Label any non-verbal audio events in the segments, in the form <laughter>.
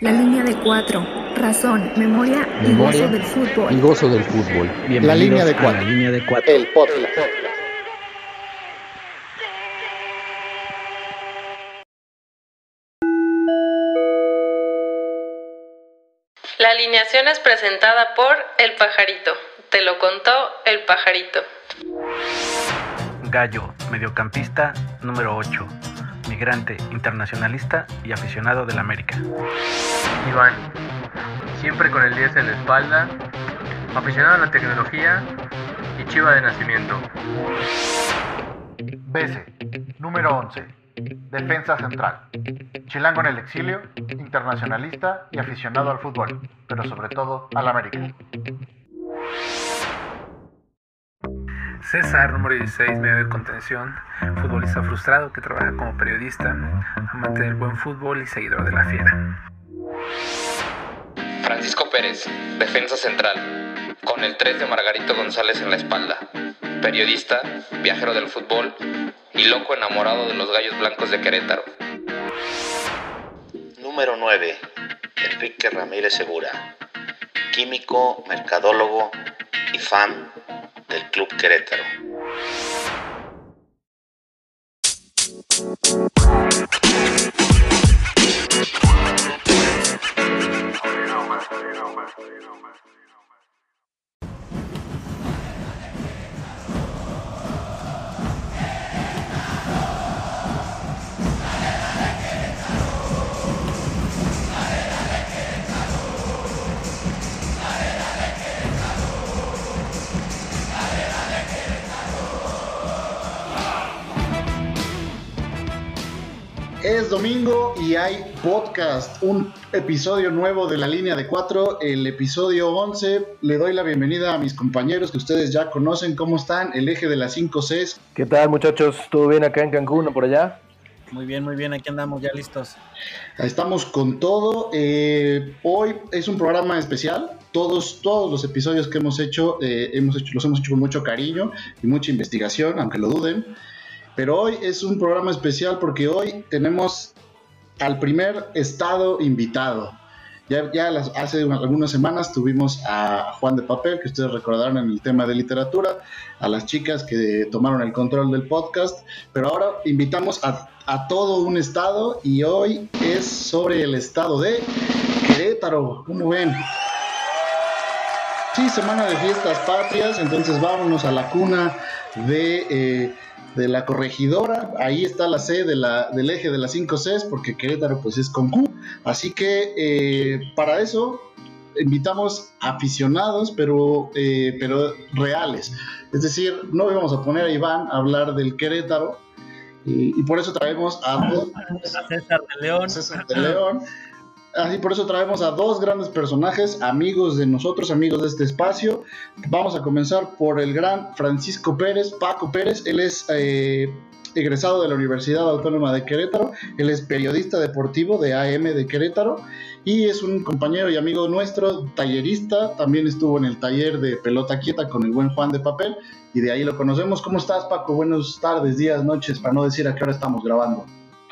La línea de cuatro. Razón, memoria, y gozo del fútbol. Y gozo del fútbol. la línea de cuatro. La línea de cuatro. El podcast. La alineación es presentada por El Pajarito. Te lo contó El Pajarito. Gallo, mediocampista número 8 migrante, internacionalista y aficionado del América. Iván, siempre con el 10 en la espalda, aficionado a la tecnología y chiva de nacimiento. Bese, número 11, defensa central. Chilango en el exilio, internacionalista y aficionado al fútbol, pero sobre todo al América. César, número 16, medio de contención, futbolista frustrado que trabaja como periodista, amante del buen fútbol y seguidor de la fiera. Francisco Pérez, defensa central, con el 3 de Margarito González en la espalda, periodista, viajero del fútbol y loco enamorado de los gallos blancos de Querétaro. Número 9, Enrique Ramírez Segura, químico, mercadólogo y fan del Club Querétaro. you know, man. Es domingo y hay podcast, un episodio nuevo de la línea de cuatro, el episodio 11. Le doy la bienvenida a mis compañeros que ustedes ya conocen. ¿Cómo están? El eje de las 5 Cs. ¿Qué tal, muchachos? ¿Todo bien acá en Cancún o por allá? Muy bien, muy bien. Aquí andamos ya listos. Estamos con todo. Eh, hoy es un programa especial. Todos, todos los episodios que hemos hecho, eh, hemos hecho, los hemos hecho con mucho cariño y mucha investigación, aunque lo duden. Pero hoy es un programa especial porque hoy tenemos al primer estado invitado. Ya, hace algunas semanas tuvimos a Juan de Papel, que ustedes recordarán en el tema de literatura, a las chicas que tomaron el control del podcast, pero ahora invitamos a, a todo un estado y hoy es sobre el estado de Querétaro. ¿Cómo ven? Sí, semana de fiestas patrias, entonces vámonos a la cuna de... Eh, de la corregidora, ahí está la C de la, del eje de las 5 Cs, porque Querétaro pues es con Q, así que eh, para eso invitamos aficionados, pero, eh, pero reales, es decir, no vamos a poner a Iván a hablar del Querétaro, y, y por eso traemos a, <laughs> a César de León. César de León. Así por eso traemos a dos grandes personajes, amigos de nosotros, amigos de este espacio. Vamos a comenzar por el gran Francisco Pérez, Paco Pérez. Él es eh, egresado de la Universidad Autónoma de Querétaro. Él es periodista deportivo de AM de Querétaro y es un compañero y amigo nuestro, tallerista. También estuvo en el taller de pelota quieta con el buen Juan de Papel y de ahí lo conocemos. ¿Cómo estás, Paco? Buenas tardes, días, noches, para no decir a qué hora estamos grabando.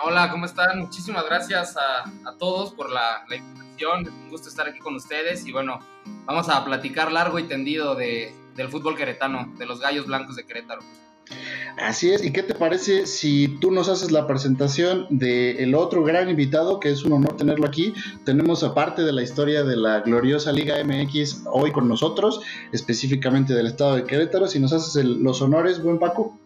Hola, ¿cómo están? Muchísimas gracias a, todos por la, la, invitación. Un gusto estar aquí con ustedes y bueno, vamos a platicar largo y tendido de, del fútbol queretano, de los gallos blancos de Querétaro. Así es, ¿y qué te parece si tú nos haces la presentación del el otro gran invitado, que es un honor tenerlo aquí? Tenemos aparte de la historia de la gloriosa Liga MX hoy con nosotros, específicamente del estado de Querétaro, si nos haces el, los honores, buen Paco.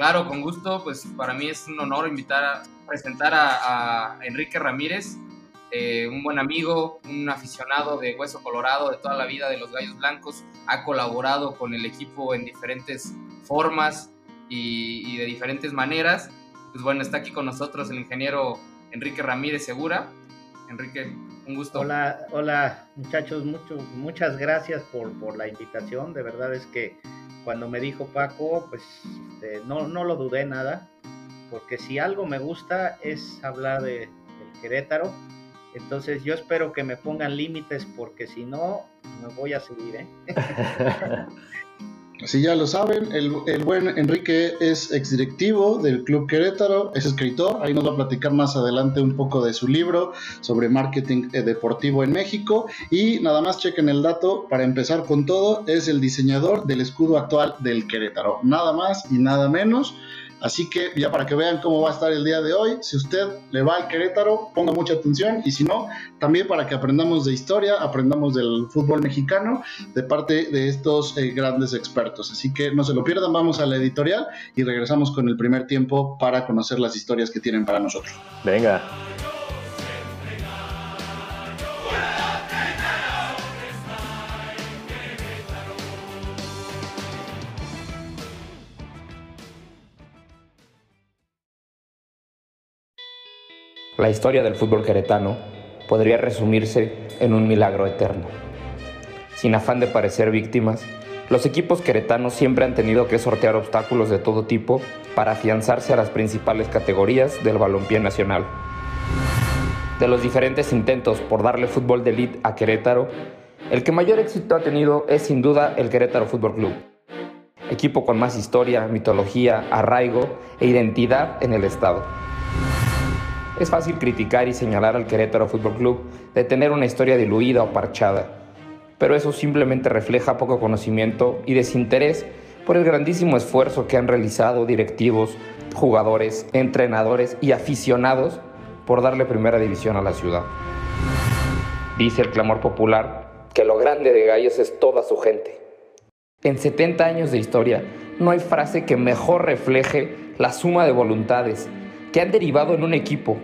Claro, con gusto, pues para mí es un honor invitar a presentar a, Enrique Ramírez, eh, un buen amigo, un aficionado de Hueso Colorado de toda la vida de los Gallos Blancos, ha colaborado con el equipo en diferentes formas y, y de diferentes maneras. Pues bueno, está aquí con nosotros el ingeniero Enrique Ramírez Segura. Enrique, un gusto. Hola, hola muchachos, mucho, muchas gracias por, por la invitación. De verdad es que cuando me dijo Paco, pues este, no, no lo dudé nada, porque si algo me gusta es hablar de, del Querétaro. Entonces yo espero que me pongan límites porque si no, me voy a seguir. ¿eh? <laughs> Así ya lo saben, el, el, buen Enrique es exdirectivo del Club Querétaro, es escritor, ahí nos va a platicar más adelante un poco de su libro sobre marketing eh, deportivo en México y nada más chequen el dato, para empezar con todo, es el diseñador del escudo actual del Querétaro, nada más y nada menos. Así que ya para que vean cómo va a estar el día de hoy, si usted le va al Querétaro, ponga mucha atención y si no, también para que aprendamos de historia, aprendamos del fútbol mexicano de parte de estos eh, grandes expertos. Así que no se lo pierdan, vamos a la editorial y regresamos con el primer tiempo para conocer las historias que tienen para nosotros. Venga. La historia del fútbol queretano podría resumirse en un milagro eterno. Sin afán de parecer víctimas, los equipos queretanos siempre han tenido que sortear obstáculos de todo tipo para afianzarse a las principales categorías del balompié nacional. De los diferentes intentos por darle fútbol de elite a Querétaro, el que mayor éxito ha tenido es sin duda el Querétaro Fútbol Club, equipo con más historia, mitología, arraigo e identidad en el estado. Es fácil criticar y señalar al Querétaro Fútbol Club de tener una historia diluida o parchada, pero eso simplemente refleja poco conocimiento y desinterés por el grandísimo esfuerzo que han realizado directivos, jugadores, entrenadores y aficionados por darle primera división a la ciudad. Dice el clamor popular que lo grande de Gallos es toda su gente. En 70 años de historia, no hay frase que mejor refleje la suma de voluntades que han derivado en un equipo.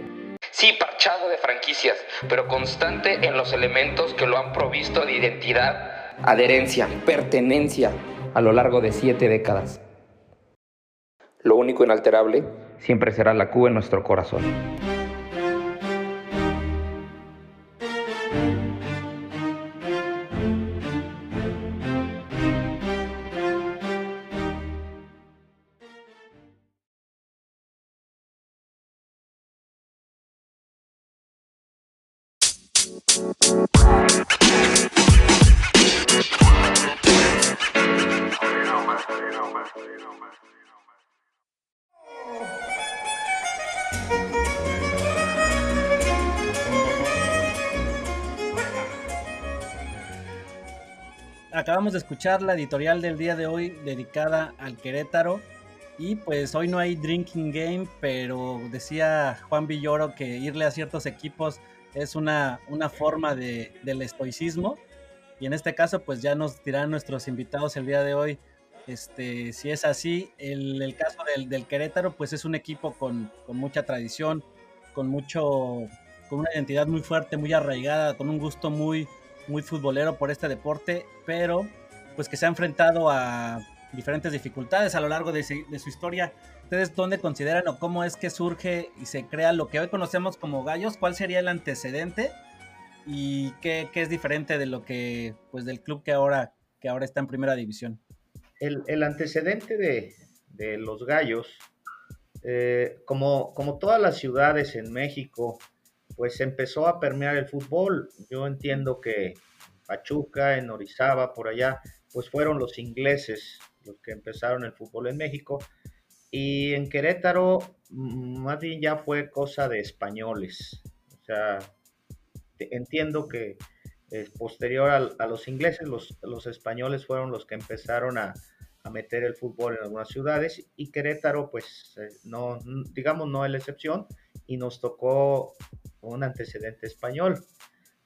Sí, parchado de franquicias, pero constante en los elementos que lo han provisto de identidad, adherencia, pertenencia a lo largo de siete décadas. Lo único inalterable siempre será la Q en nuestro corazón. De escuchar la editorial del día de hoy dedicada al Querétaro. Y pues hoy no hay drinking game, pero decía Juan Villoro que irle a ciertos equipos es una, una forma de, del estoicismo. Y en este caso, pues ya nos dirán nuestros invitados el día de hoy este, si es así. El, el caso del, del, Querétaro, pues es un equipo con, con, mucha tradición, con mucho, con una identidad muy fuerte, muy arraigada, con un gusto muy, muy futbolero por este deporte, pero pues que se ha enfrentado a diferentes dificultades a lo largo de, su historia. ¿Ustedes dónde consideran o cómo es que surge y se crea lo que hoy conocemos como gallos? ¿Cuál sería el antecedente? ¿Y qué, qué es diferente de lo que, pues del club que ahora, que ahora está en primera división? El, el antecedente de, de, los gallos, eh, como, como todas las ciudades en México, pues empezó a permear el fútbol. Yo entiendo que Pachuca, en Orizaba, por allá, pues fueron los ingleses los que empezaron el fútbol en México. Y en Querétaro, más bien ya fue cosa de españoles. O sea, entiendo que es posterior a, a, los ingleses, los, los españoles fueron los que empezaron a, a, meter el fútbol en algunas ciudades y Querétaro, pues, eh, no, digamos, no es la excepción y nos tocó un antecedente español.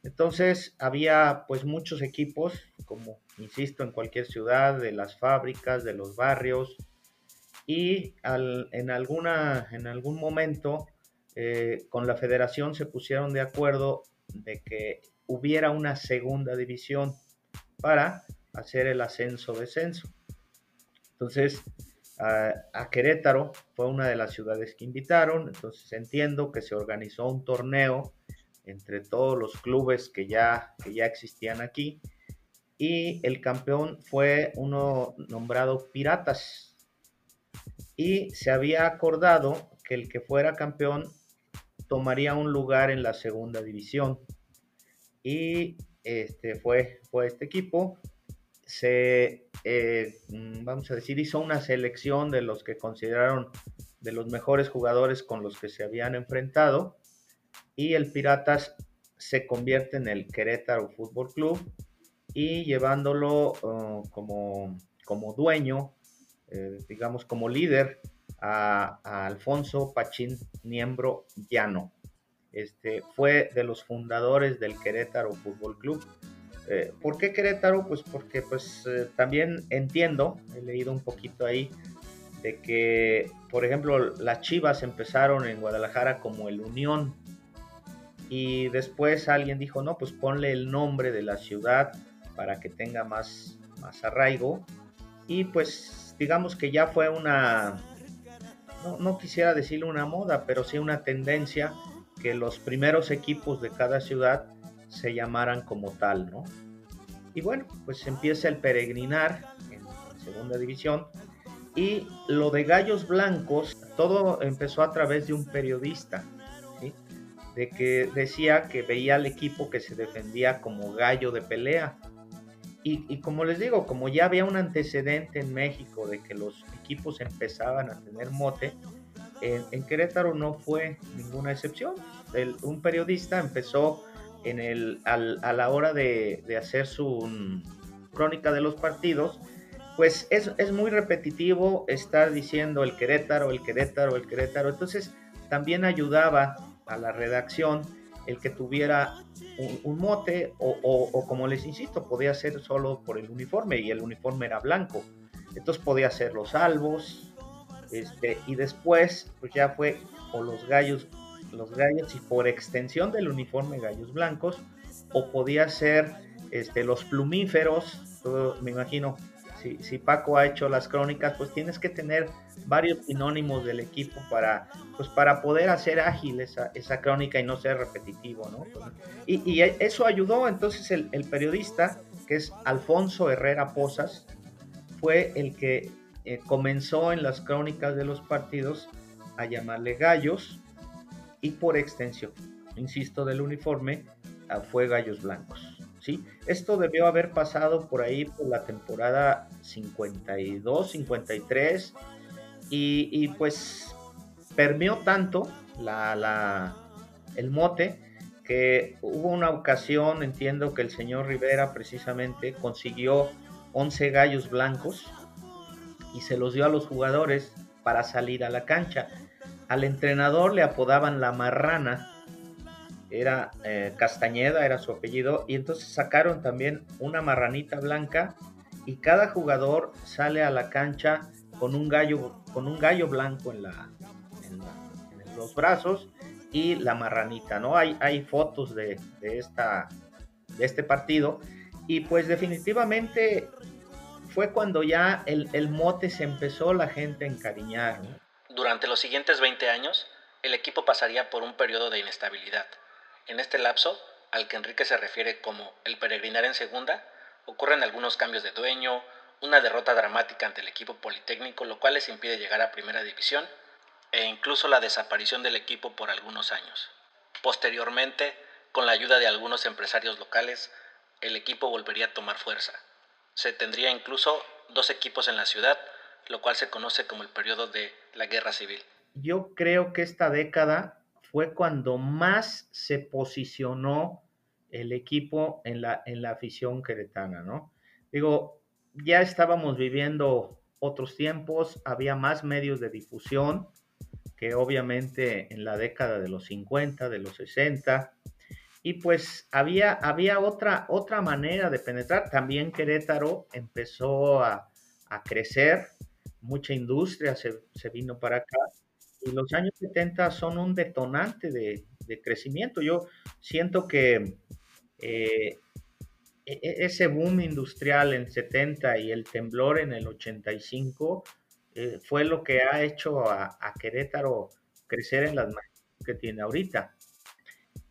Entonces había pues muchos equipos, como insisto, en cualquier ciudad, de las fábricas, de los barrios, y en, alguna, en algún momento eh, con la federación se pusieron de acuerdo de que hubiera una segunda división para hacer el ascenso-descenso. Entonces, a, a, Querétaro fue una de las ciudades que invitaron, entonces entiendo que se organizó un torneo entre todos los clubes que ya, que ya existían aquí y el campeón fue uno nombrado Piratas, y se había acordado que el que fuera campeón tomaría un lugar en la segunda división. Y este fue, fue este equipo. Se eh, mm, vamos a decir, hizo una selección de los que consideraron de los mejores jugadores con los que se habían enfrentado y el Piratas se convierte en el Querétaro Fútbol Club y llevándolo uh, como, como dueño, eh, digamos como líder, a, Alfonso Pachín Niembro Llano. Este, fue de los fundadores del Querétaro Fútbol Club. Eh, ¿Por qué Querétaro? Pues porque pues, eh, también entiendo, he leído un poquito ahí, de que, por ejemplo, las Chivas empezaron en Guadalajara como el Unión y después alguien dijo, no, pues ponle el nombre de la ciudad para que tenga más, más arraigo y pues digamos que ya fue una, no, no quisiera decirle una moda, pero sí una tendencia que los primeros equipos de cada ciudad se llamaran como tal, ¿no? Y bueno, pues empieza el peregrinar en, segunda división y lo de Gallos Blancos, todo empezó a través de un periodista. De que decía que veía al equipo que se defendía como gallo de pelea. Y, y, como les digo, como ya había un antecedente en México de que los equipos empezaban a tener mote, en, Querétaro no fue ninguna excepción. un periodista empezó en el, a la hora de, hacer su crónica de los partidos, pues es, es, muy repetitivo estar diciendo el Querétaro, el Querétaro, el Querétaro. Entonces también ayudaba a la redacción el que tuviera un, mote o, como les insisto, podía ser solo por el uniforme y el uniforme era blanco. Entonces podía ser los salvos, este, y después, pues ya fue o los gallos, los gallos y por extensión del uniforme gallos blancos, o podía ser este, los plumíferos, me imagino, si, Paco ha hecho las crónicas, pues tienes que tener varios sinónimos del equipo para, pues para poder hacer ágil esa, esa crónica y no ser repetitivo, ¿no? Y, y eso ayudó, entonces el, el periodista, que es Alfonso Herrera Posas, fue el que eh, comenzó en las crónicas de los partidos a llamarle gallos y por extensión, insisto, del uniforme, fue gallos blancos. ¿Sí? Esto debió haber pasado por ahí por la temporada 52, 53 y, y pues permeó tanto la, el mote que hubo una ocasión, entiendo que el señor Rivera precisamente consiguió 11 gallos blancos y se los dio a los jugadores para salir a la cancha. Al entrenador le apodaban la marrana, era eh, Castañeda, era su apellido, y entonces sacaron también una marranita blanca y cada jugador sale a la cancha con un gallo, con un gallo blanco en, los brazos y la marranita, ¿no? Hay, hay fotos de, de, esta, de este partido y pues definitivamente fue cuando ya el, el, mote se empezó la gente a encariñar. Durante los siguientes 20 años, el equipo pasaría por un periodo de inestabilidad. En este lapso, al que Enrique se refiere como el peregrinar en segunda, ocurren algunos cambios de dueño, una derrota dramática ante el equipo politécnico, lo cual les impide llegar a primera división, e incluso la desaparición del equipo por algunos años. Posteriormente, con la ayuda de algunos empresarios locales, el equipo volvería a tomar fuerza se tendría incluso dos equipos en la ciudad, lo cual se conoce como el periodo de la guerra civil. Yo creo que esta década fue cuando más se posicionó el equipo en la, en la afición queretana, ¿no? Digo, ya estábamos viviendo otros tiempos, había más medios de difusión que obviamente en la década de los 50, de los 60, y pues había, había otra, otra manera de penetrar. También Querétaro empezó a, crecer, mucha industria se, vino para acá y los años 70 son un detonante de, crecimiento. Yo siento que eh, e, e, ese boom industrial en 70 y el temblor en el 85 eh, fue lo que ha hecho a, a Querétaro crecer en las manos que tiene ahorita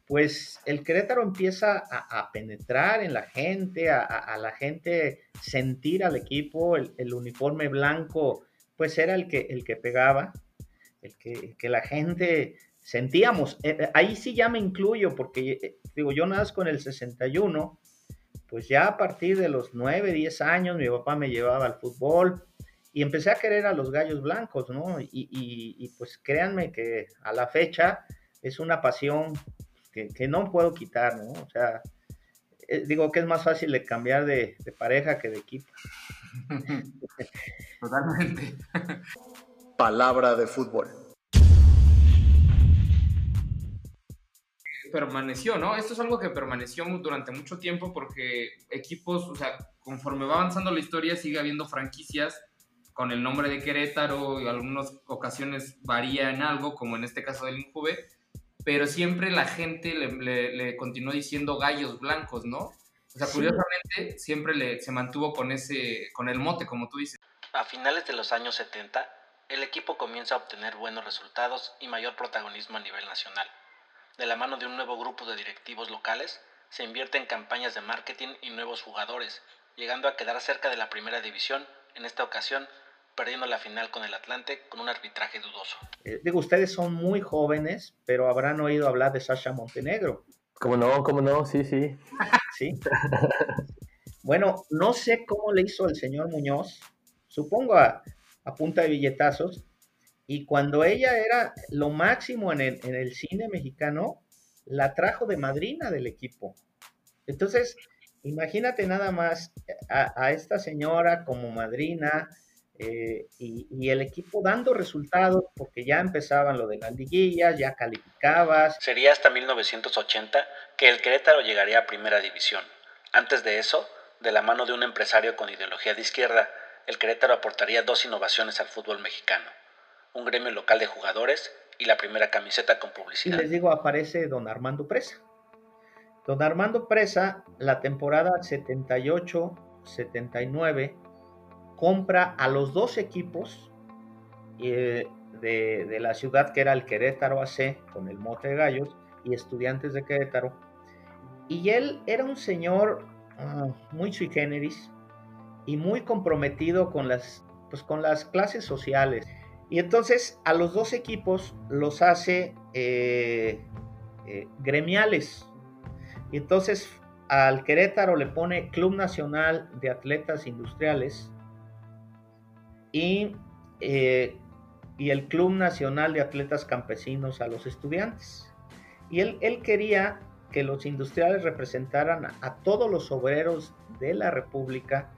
pues el Querétaro empieza a, penetrar en la gente, a, la gente sentir al equipo, el, uniforme blanco, pues era el que, el que pegaba, el que, la gente sentíamos. Eh, eh, ahí sí ya me incluyo, porque eh, digo, yo nazco en el 61 pues ya a partir de los 9, 10 años mi papá me llevaba al fútbol y empecé a querer a los gallos blancos, ¿no? Y, y, pues créanme que a la fecha es una pasión que, que no puedo quitar, ¿no? O sea, eh, digo que es más fácil de cambiar de, de pareja que de equipo. <laughs> Totalmente. <laughs> Palabra de fútbol. permaneció, ¿no? Esto es algo que permaneció durante mucho tiempo porque equipos, o sea, conforme va avanzando la historia, sigue habiendo franquicias con el nombre de Querétaro y algunas ocasiones varía en algo, como en este caso del Injuve, pero siempre la gente le, continuó diciendo gallos blancos, ¿no? O sea, curiosamente, siempre le, se mantuvo con, ese, con el mote, como tú dices. A finales de los años 70, el equipo comienza a obtener buenos resultados y mayor protagonismo a nivel nacional de la mano de un nuevo grupo de directivos locales, se invierte en campañas de marketing y nuevos jugadores, llegando a quedar cerca de la primera división, en esta ocasión perdiendo la final con el Atlante con un arbitraje dudoso. Eh, digo, ustedes son muy jóvenes, pero habrán oído hablar de Sasha Montenegro. ¿Cómo no? ¿Cómo no? Sí, sí. sí. bueno, no sé cómo le hizo el señor Muñoz, supongo a, a punta de billetazos, y cuando ella era lo máximo en el, cine mexicano, la trajo de madrina del equipo. Entonces, imagínate nada más a, esta señora como madrina eh, y, el equipo dando resultados porque ya empezaban lo de las liguillas, ya calificabas. Sería hasta 1980 que el Querétaro llegaría a primera división. Antes de eso, de la mano de un empresario con ideología de izquierda, el Querétaro aportaría dos innovaciones al fútbol mexicano un gremio local de jugadores y la primera camiseta con publicidad. Y les digo, aparece don Armando Presa. Don Armando Presa, la temporada 78-79, compra a los dos equipos eh, de, la ciudad que era el Querétaro AC con el Mote de Gallos y estudiantes de Querétaro. Y él era un señor ah, muy sui generis y muy comprometido con las, pues, con las clases sociales. Y entonces a los dos equipos los hace eh, eh, gremiales. Y entonces al Querétaro le pone Club Nacional de Atletas Industriales y, eh, y el Club Nacional de Atletas Campesinos a los estudiantes. Y él, él quería que los industriales representaran a todos los obreros de la República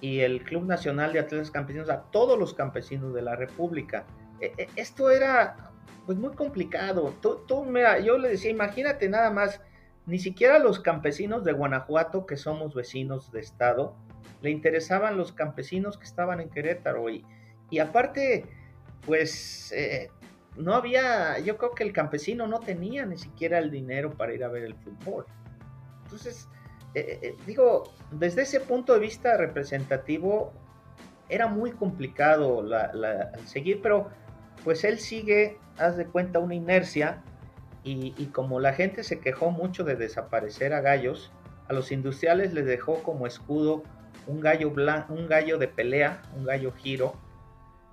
y el Club Nacional de Atletas Campesinos a todos los campesinos de la República. E, e, esto era pues muy complicado. Tú, yo le decía, imagínate nada más, ni siquiera los campesinos de Guanajuato, que somos vecinos de estado, le interesaban los campesinos que estaban en Querétaro. Y, y aparte, pues eh, no había, yo creo que el campesino no tenía ni siquiera el dinero para ir a ver el fútbol. Entonces, eh, eh, eh, digo, desde ese punto de vista representativo, era muy complicado seguir, pero pues él sigue, haz de cuenta, una inercia y, como la gente se quejó mucho de desaparecer a gallos, a los industriales les dejó como escudo un gallo, un gallo de pelea, un gallo giro,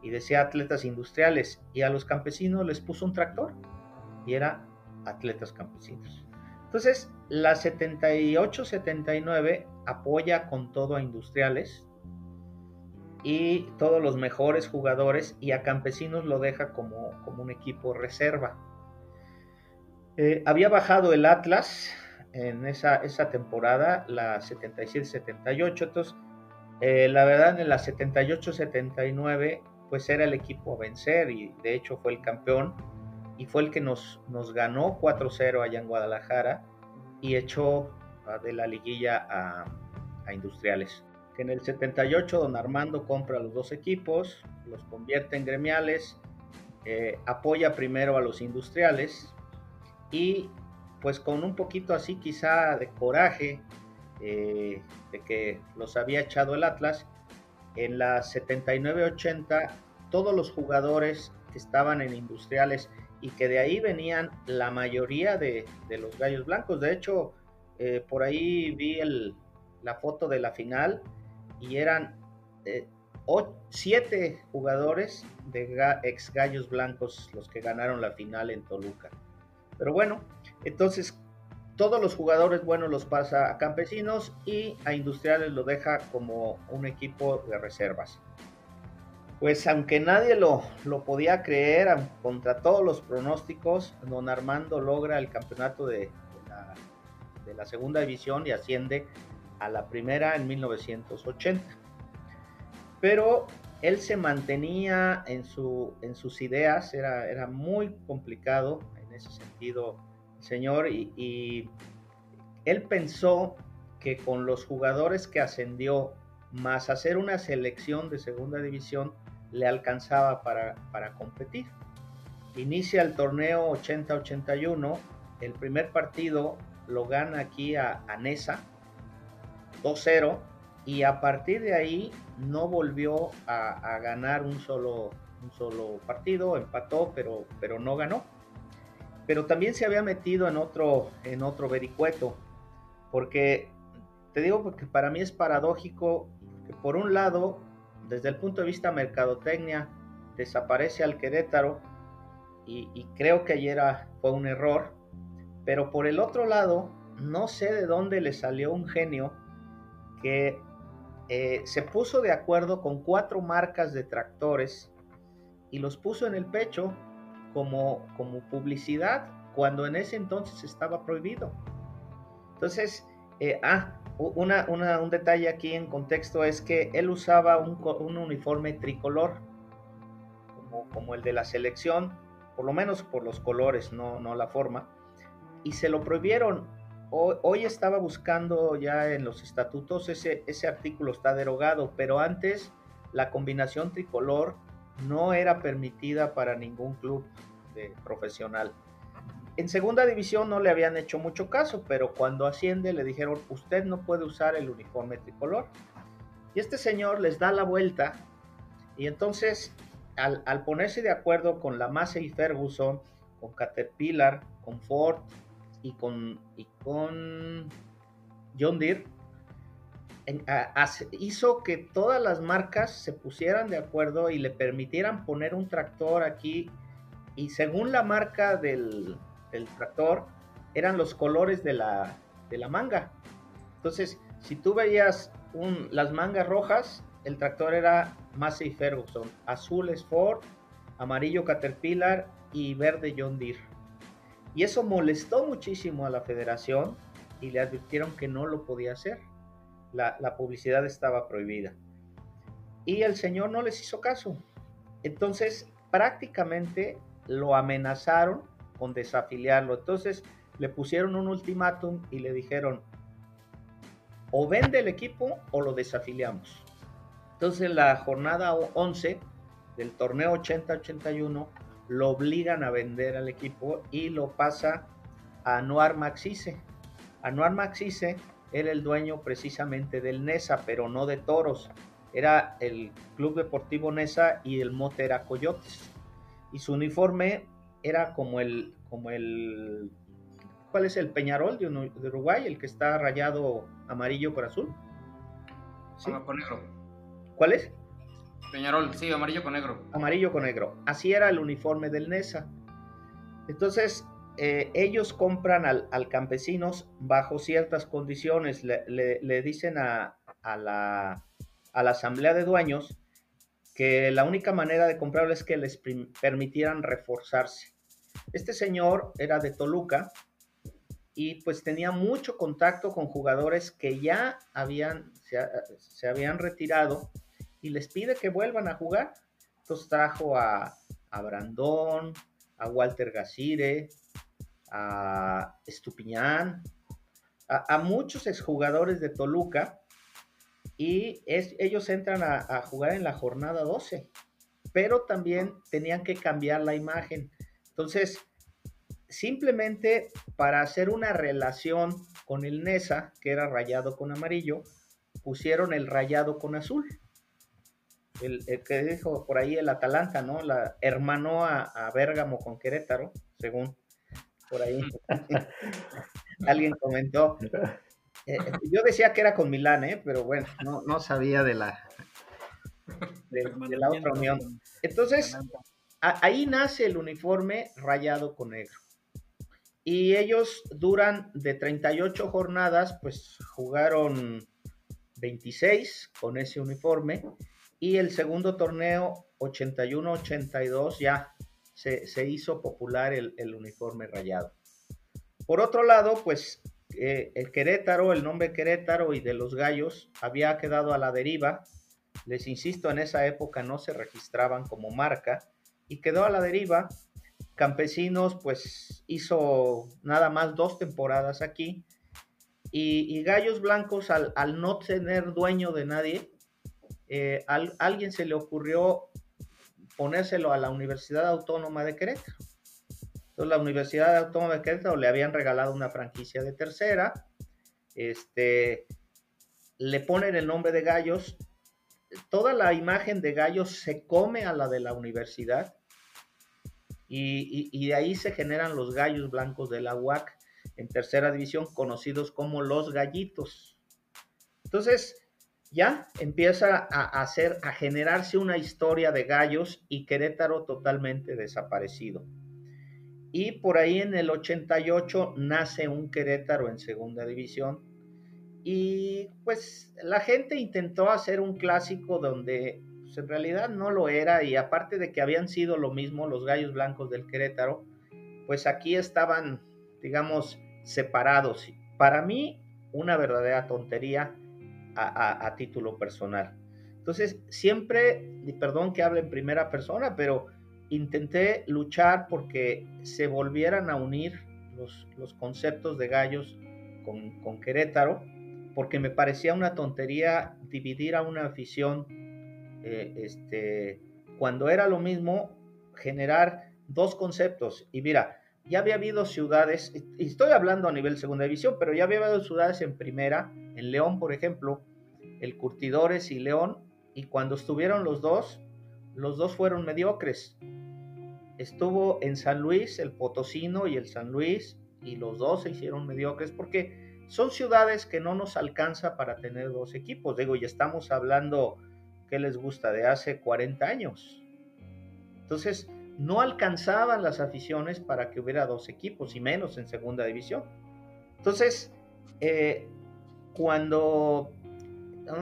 y decía atletas industriales, y a los campesinos les puso un tractor, y era atletas campesinos. Entonces, la 78-79 apoya con todo a industriales y todos los mejores jugadores y a campesinos lo deja como, como un equipo reserva. Eh, había bajado el Atlas en esa, esa temporada, la 77-78, entonces eh, la verdad en la 78-79 pues era el equipo a vencer y de hecho fue el campeón y fue el que nos, nos ganó 4-0 allá en Guadalajara y echó ah, de la liguilla a, Industriales. Que en el 78 don Armando compra los dos equipos, los convierte en gremiales, eh, apoya primero a los industriales y pues con un poquito así quizá de coraje eh, de que los había echado el Atlas, en la 79-80 todos los jugadores que estaban en industriales y que de ahí venían la mayoría de, los gallos blancos. De hecho, eh, por ahí vi la foto de la final y eran eh, siete jugadores de ex gallos blancos los que ganaron la final en Toluca. Pero bueno, entonces todos los jugadores buenos los pasa a Campesinos y a Industriales lo deja como un equipo de reservas. Pues aunque nadie lo, lo podía creer, contra todos los pronósticos, don Armando logra el campeonato de, la, de la segunda división y asciende a la primera en 1980. Pero él se mantenía en, su, en sus ideas, era, era muy complicado en ese sentido, señor, y él pensó que con los jugadores que ascendió, más hacer una selección de segunda división, le alcanzaba para, para competir. Inicia el torneo 80-81, el primer partido lo gana aquí a, a Nesa 2-0 y a partir de ahí no volvió a, ganar un solo, un solo partido, empató pero, pero no ganó. Pero también se había metido en otro, en otro vericueto, porque te digo que para mí es paradójico que por un lado desde el punto de vista mercadotecnia, desaparece al Querétaro y, creo que ayer fue un error, pero por el otro lado, no sé de dónde le salió un genio que eh, se puso de acuerdo con cuatro marcas de tractores y los puso en el pecho como, como publicidad cuando en ese entonces estaba prohibido. Entonces, eh, ah, una, una, un detalle aquí en contexto es que él usaba un, un uniforme tricolor, como, como, el de la selección, por lo menos por los colores, no, no la forma, y se lo prohibieron. Hoy, hoy, estaba buscando ya en los estatutos, ese, ese artículo está derogado, pero antes la combinación tricolor no era permitida para ningún club de profesional. En segunda división no le habían hecho mucho caso, pero cuando asciende le dijeron, usted no puede usar el uniforme tricolor. Y este señor les da la vuelta y entonces al, ponerse de acuerdo con la Massey Ferguson, con Caterpillar, con Ford y con, John Deere, hizo que todas las marcas se pusieran de acuerdo y le permitieran poner un tractor aquí y según la marca del, el tractor eran los colores de la, de la manga. Entonces, si tú veías un, las mangas rojas, el tractor era Massey Ferguson, azul es Ford, amarillo Caterpillar y verde John Deere. Y eso molestó muchísimo a la federación y le advirtieron que no lo podía hacer. La, la publicidad estaba prohibida. Y el señor no les hizo caso. Entonces, prácticamente lo amenazaron con desafiliarlo. Entonces le pusieron un ultimátum y le dijeron, o vende el equipo o lo desafiliamos. Entonces la jornada 11 del torneo 80-81 lo obligan a vender al equipo y lo pasa a Anuar Maxice. Anuar Maxice era el dueño precisamente del Nesa, pero no de Toros. Era el Club Deportivo Nesa y el mote era Coyotes. Y su uniforme era como el, como el, ¿cuál es el Peñarol de, Uruguay? El que está rayado amarillo con azul. ¿Sí? con negro. ¿Cuál es? Peñarol, sí, amarillo con negro. Amarillo con negro. Así era el uniforme del NESA. Entonces, eh, ellos compran al, al, campesinos bajo ciertas condiciones. Le, le, le dicen a, a, la, a la asamblea de dueños que la única manera de comprarlo es que les permitieran reforzarse. Este señor era de Toluca y pues tenía mucho contacto con jugadores que ya habían, se, habían retirado y les pide que vuelvan a jugar. Entonces trajo a, a Brandón, a Walter Gacire, a Estupiñán, a, muchos exjugadores de Toluca y ellos entran a, a, jugar en la jornada 12, pero también tenían que cambiar la imagen. Entonces, simplemente para hacer una relación con el Nesa, que era rayado con amarillo, pusieron el rayado con azul. El, el que dijo por ahí el Atalanta, ¿no? La hermanó a, a Bérgamo con Querétaro, según por ahí <laughs> alguien comentó. Eh, yo decía que era con Milán, ¿eh? pero bueno, no, no sabía de la, de, de la otra unión. Entonces, ahí nace el uniforme rayado con negro. Y ellos duran de 38 jornadas, pues jugaron 26 con ese uniforme. Y el segundo torneo, 81-82, ya se, se, hizo popular el, el, uniforme rayado. Por otro lado, pues eh, el Querétaro, el nombre Querétaro y de los Gallos había quedado a la deriva. Les insisto, en esa época no se registraban como marca y quedó a la deriva. Campesinos pues hizo nada más dos temporadas aquí y, Gallos Blancos al, al, no tener dueño de nadie, eh, al, alguien se le ocurrió ponérselo a la Universidad Autónoma de Querétaro. Entonces la Universidad Autónoma de Querétaro le habían regalado una franquicia de tercera, este, le ponen el nombre de Gallos, toda la imagen de Gallos se come a la de la universidad y, de ahí se generan los Gallos Blancos de la UAC en tercera división conocidos como los Gallitos. Entonces, ya empieza a hacer, a generarse una historia de gallos y Querétaro totalmente desaparecido. Y por ahí en el 88 nace un Querétaro en segunda división. Y pues la gente intentó hacer un clásico donde pues, en realidad no lo era. Y aparte de que habían sido lo mismo los gallos blancos del Querétaro, pues aquí estaban, digamos, separados. Para mí, una verdadera tontería a, a, título personal. Entonces, siempre, y perdón que hable en primera persona, pero intenté luchar porque se volvieran a unir los, los conceptos de gallos con, con, Querétaro, porque me parecía una tontería dividir a una afición, eh, este, cuando era lo mismo generar dos conceptos. Y mira, ya había habido ciudades, y estoy hablando a nivel segunda división, pero ya había habido ciudades en primera, en León, por ejemplo, el Curtidores y León, y cuando estuvieron los dos, los dos fueron mediocres. Estuvo en San Luis, el Potosino y el San Luis, y los dos se hicieron mediocres porque son ciudades que no nos alcanza para tener dos equipos. Digo, ya estamos hablando, ¿qué les gusta? De hace 40 años. Entonces, no alcanzaban las aficiones para que hubiera dos equipos, y menos en segunda división. Entonces, eh, cuando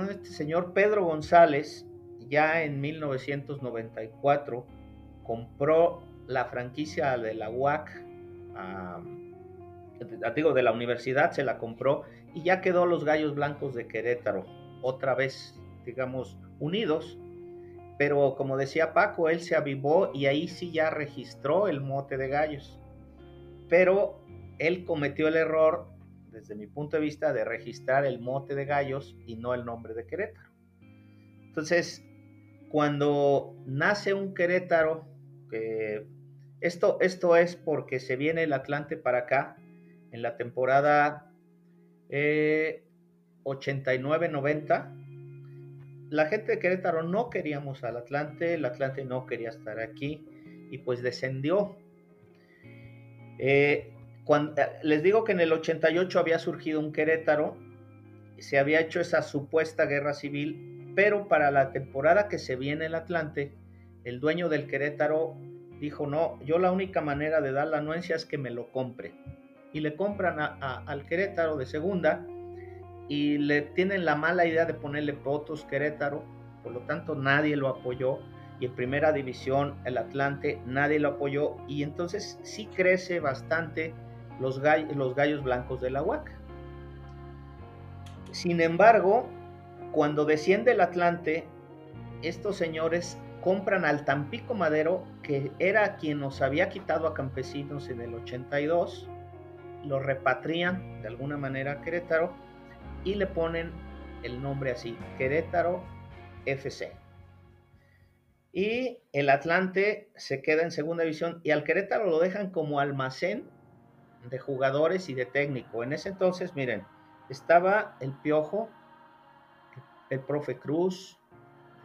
este señor Pedro González, ya en 1994, compró la franquicia de la UAC, uh, digo, de la universidad, se la compró y ya quedó los Gallos Blancos de Querétaro, otra vez, digamos, unidos. Pero como decía Paco, él se avivó y ahí sí ya registró el mote de gallos. Pero él cometió el error, desde mi punto de vista, de registrar el mote de gallos y no el nombre de Querétaro. Entonces, cuando nace un Querétaro, que esto, esto es porque se viene el Atlante para acá en la temporada eh, 89-90. La gente de Querétaro no queríamos al Atlante, el Atlante no quería estar aquí y pues descendió. Eh, cuando, les digo que en el 88 había surgido un Querétaro, se había hecho esa supuesta guerra civil, pero para la temporada que se viene el Atlante, el dueño del Querétaro dijo, no, yo la única manera de dar la anuencia es que me lo compre. Y le compran a, al Querétaro de segunda y le tienen la mala idea de ponerle votos Querétaro, por lo tanto nadie lo apoyó. Y en primera división, el Atlante, nadie lo apoyó. Y entonces sí crece bastante los, gall los gallos blancos de la UAC. Sin embargo, cuando desciende el Atlante, estos señores compran al Tampico Madero, que era quien nos había quitado a campesinos en el 82, lo repatrian de alguna manera a Querétaro y le ponen el nombre así, Querétaro FC. Y el Atlante se queda en segunda división y al Querétaro lo dejan como almacén de jugadores y de técnico. En ese entonces, miren, estaba el Piojo, el profe Cruz,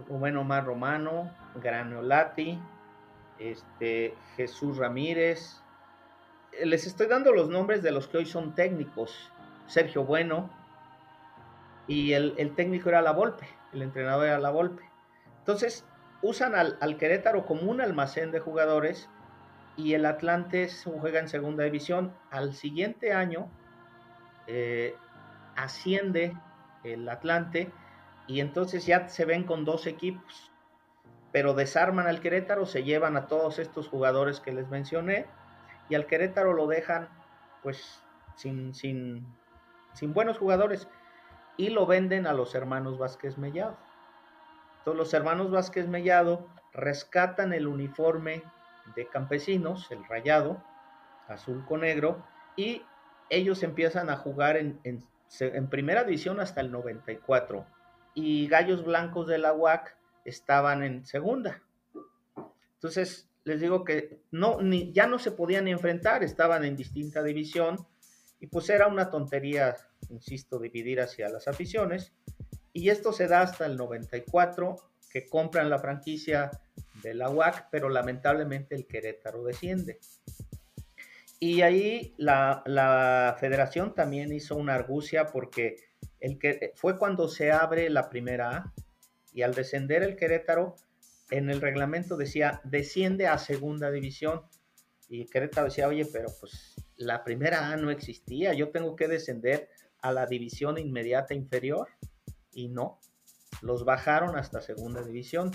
Rubén Omar Romano, Granolati, este, Jesús Ramírez. Les estoy dando los nombres de los que hoy son técnicos. Sergio Bueno. Y el, el técnico era La Volpe, el entrenador era La Volpe. Entonces, usan al, al, Querétaro como un almacén de jugadores y el Atlante juega en segunda división. Al siguiente año eh, asciende el Atlante y entonces ya se ven con dos equipos, pero desarman al Querétaro, se llevan a todos estos jugadores que les mencioné y al Querétaro lo dejan pues sin, sin, sin buenos jugadores y lo venden a los hermanos Vázquez Mellado. Entonces los hermanos Vázquez Mellado rescatan el uniforme de campesinos, el rayado, azul con negro, y ellos empiezan a jugar en, en, primera división hasta el 94. Y Gallos Blancos de la UAC estaban en segunda. Entonces, les digo que no, ni, ya no se podían enfrentar, estaban en distinta división. Y pues era una tontería, insisto, dividir hacia las aficiones. Y esto se da hasta el 94, que compran la franquicia de la UAC, pero lamentablemente el Querétaro desciende. Y ahí la, federación también hizo una argucia porque el que, fue cuando se abre la primera A y al descender el Querétaro, en el reglamento decía desciende a segunda división. Y Querétaro decía, oye, pero pues la primera A no existía, yo tengo que descender a la división inmediata inferior. Y no, los bajaron hasta segunda división.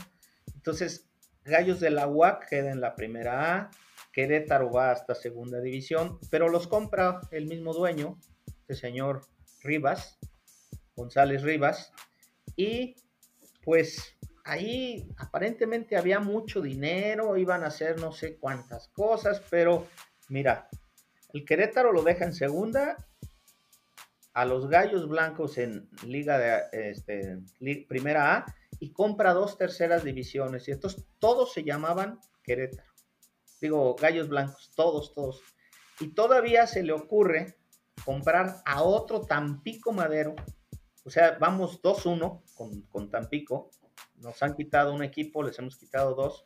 Entonces, Gallos de la UAC queda en la primera A, Querétaro va hasta segunda división, pero los compra el mismo dueño, el señor Rivas, González Rivas, y pues ahí aparentemente había mucho dinero, iban a hacer no sé cuántas cosas, pero mira, el Querétaro lo deja en segunda, a los Gallos Blancos en Liga de este, Primera A, y compra dos terceras divisiones. Y entonces todos se llamaban Querétaro. Digo, gallos blancos, todos, todos. Y todavía se le ocurre comprar a otro Tampico Madero. O sea, vamos 2-1 con, con Tampico. Nos han quitado un equipo, les hemos quitado dos.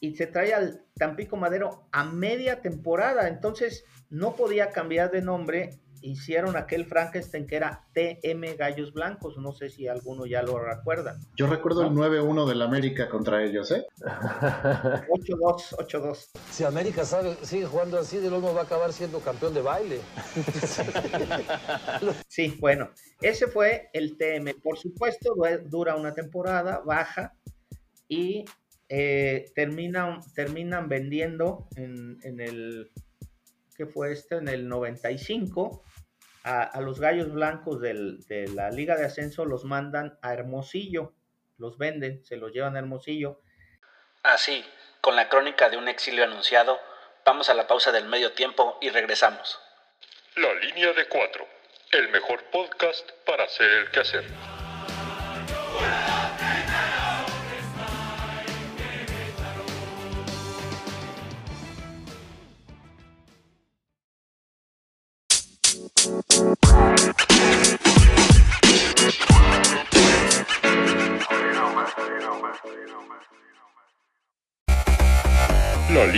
Y se trae al Tampico Madero a media temporada. Entonces no podía cambiar de nombre hicieron aquel Frankenstein que era TM Gallos Blancos. No sé si alguno ya lo recuerda. Yo recuerdo el 9-1 del América contra ellos, ¿eh? <laughs> 8-2, 8-2. Si América sabe, sigue jugando así, de luego va a acabar siendo campeón de baile. <laughs> sí, bueno, ese fue el TM. Por supuesto, dura una temporada, baja y eh, terminan, terminan vendiendo en, en el que fue este en el 95 a, los gallos blancos de la Liga de Ascenso los mandan a Hermosillo, los venden, se los llevan a Hermosillo. Así, con la crónica de un exilio anunciado, vamos a la pausa del medio tiempo y regresamos. La línea de cuatro, el mejor podcast para hacer el quehacer.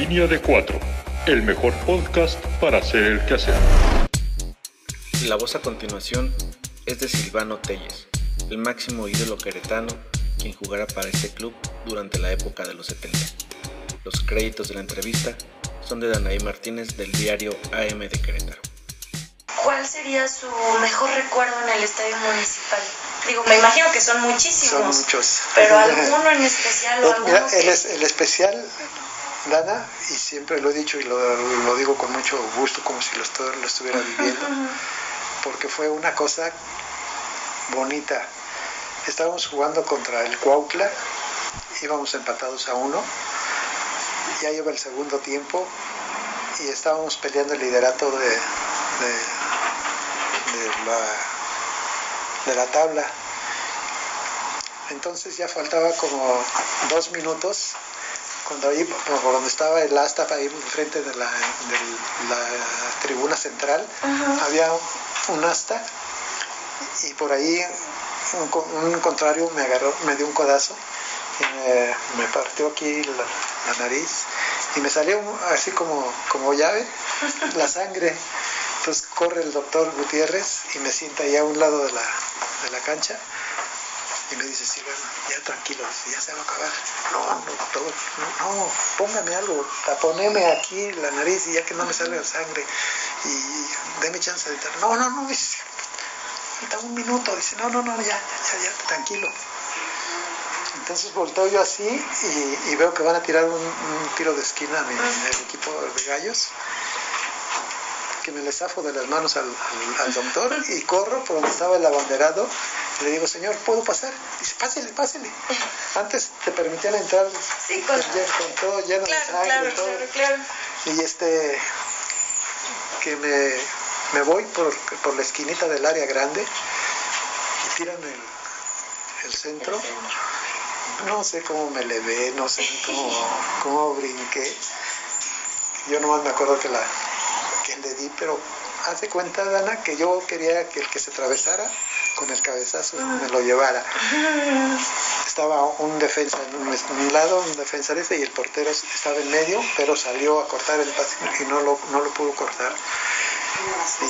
Línea de cuatro, el mejor podcast para hacer el quehacer. La voz a continuación es de Silvano Telles, el máximo ídolo queretano, quien jugará para este club durante la época de los 70. Los créditos de la entrevista son de Danaí Martínez del diario AM de Querétaro. ¿Cuál sería su mejor recuerdo en el estadio municipal? Digo, me imagino que son muchísimos. Son muchos. Pero alguno en especial. O mira, el, el especial nada, y siempre lo he dicho y lo, digo con mucho gusto, como si lo, lo estuviera viviendo, porque fue una cosa bonita. Estábamos jugando contra el Cuautla, íbamos empatados a uno, ya lleva el segundo tiempo y estábamos peleando el liderato de, de, la, de la tabla. Entonces ya faltaba como dos minutos cuando ahí, por donde estaba el asta, ahí enfrente de la, tribuna central, había un asta y por ahí un, contrario me agarró, me dio un codazo y me, partió aquí la, nariz y me salió así como, como llave <laughs> la sangre. Entonces corre el doctor Gutiérrez y me sienta ahí a un lado de la, de la cancha Y me dice, Silvano, ya tranquilo, ya se va a acabar. No, no, doctor, no, no, póngame algo, taponeme aquí la nariz y ya que no me salga sangre. Y deme chance de... No, no, no, dice, falta un minuto. Dice, no, no, no, ya, ya, ya, tranquilo. Entonces volteo yo así y, y veo que van a tirar un, un tiro de esquina a mi, el equipo de gallos que me le zafo de las manos al, al, al, doctor y corro por donde estaba el abanderado le digo, señor, ¿puedo pasar? Dice, pásele, pásele. Antes te permitían entrar sí, con, con, todo lleno claro, de sangre. Claro, todo. claro, claro. Y este, que me, me voy por, por, la esquinita del área grande y tiran el, el centro. No sé cómo me levé, no sé <laughs> cómo, cómo brinqué. Yo nomás me acuerdo que la, que le di, pero hace cuenta, Dana, que yo quería que el que se atravesara con el cabezazo me lo llevara. Estaba un defensa en un lado, un defensa de ese, y el portero estaba en medio, pero salió a cortar el pase y no lo, no lo pudo cortar.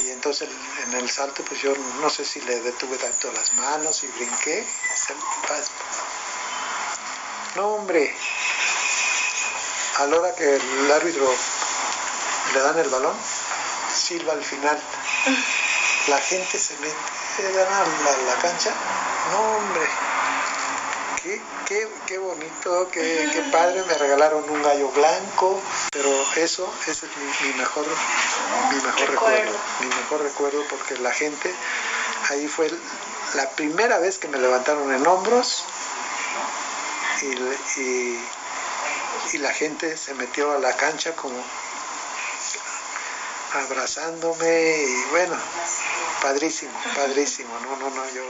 Y entonces en el salto, pues yo no sé si le detuve tanto las manos y brinqué. No, hombre. A la hora que el árbitro le dan el balón, silba al final. La gente se mete a la, la cancha. No, hombre. Qué, qué, qué bonito, qué, qué, padre. Me regalaron un gallo blanco. Pero eso, ese es mi, mi mejor, mi mejor recuerdo. recuerdo. Mi mejor recuerdo porque la gente, ahí fue la primera vez que me levantaron en hombros. Y, y, y la gente se metió a la cancha como abrazándome y bueno, padrísimo, padrísimo, no, no, no, yo...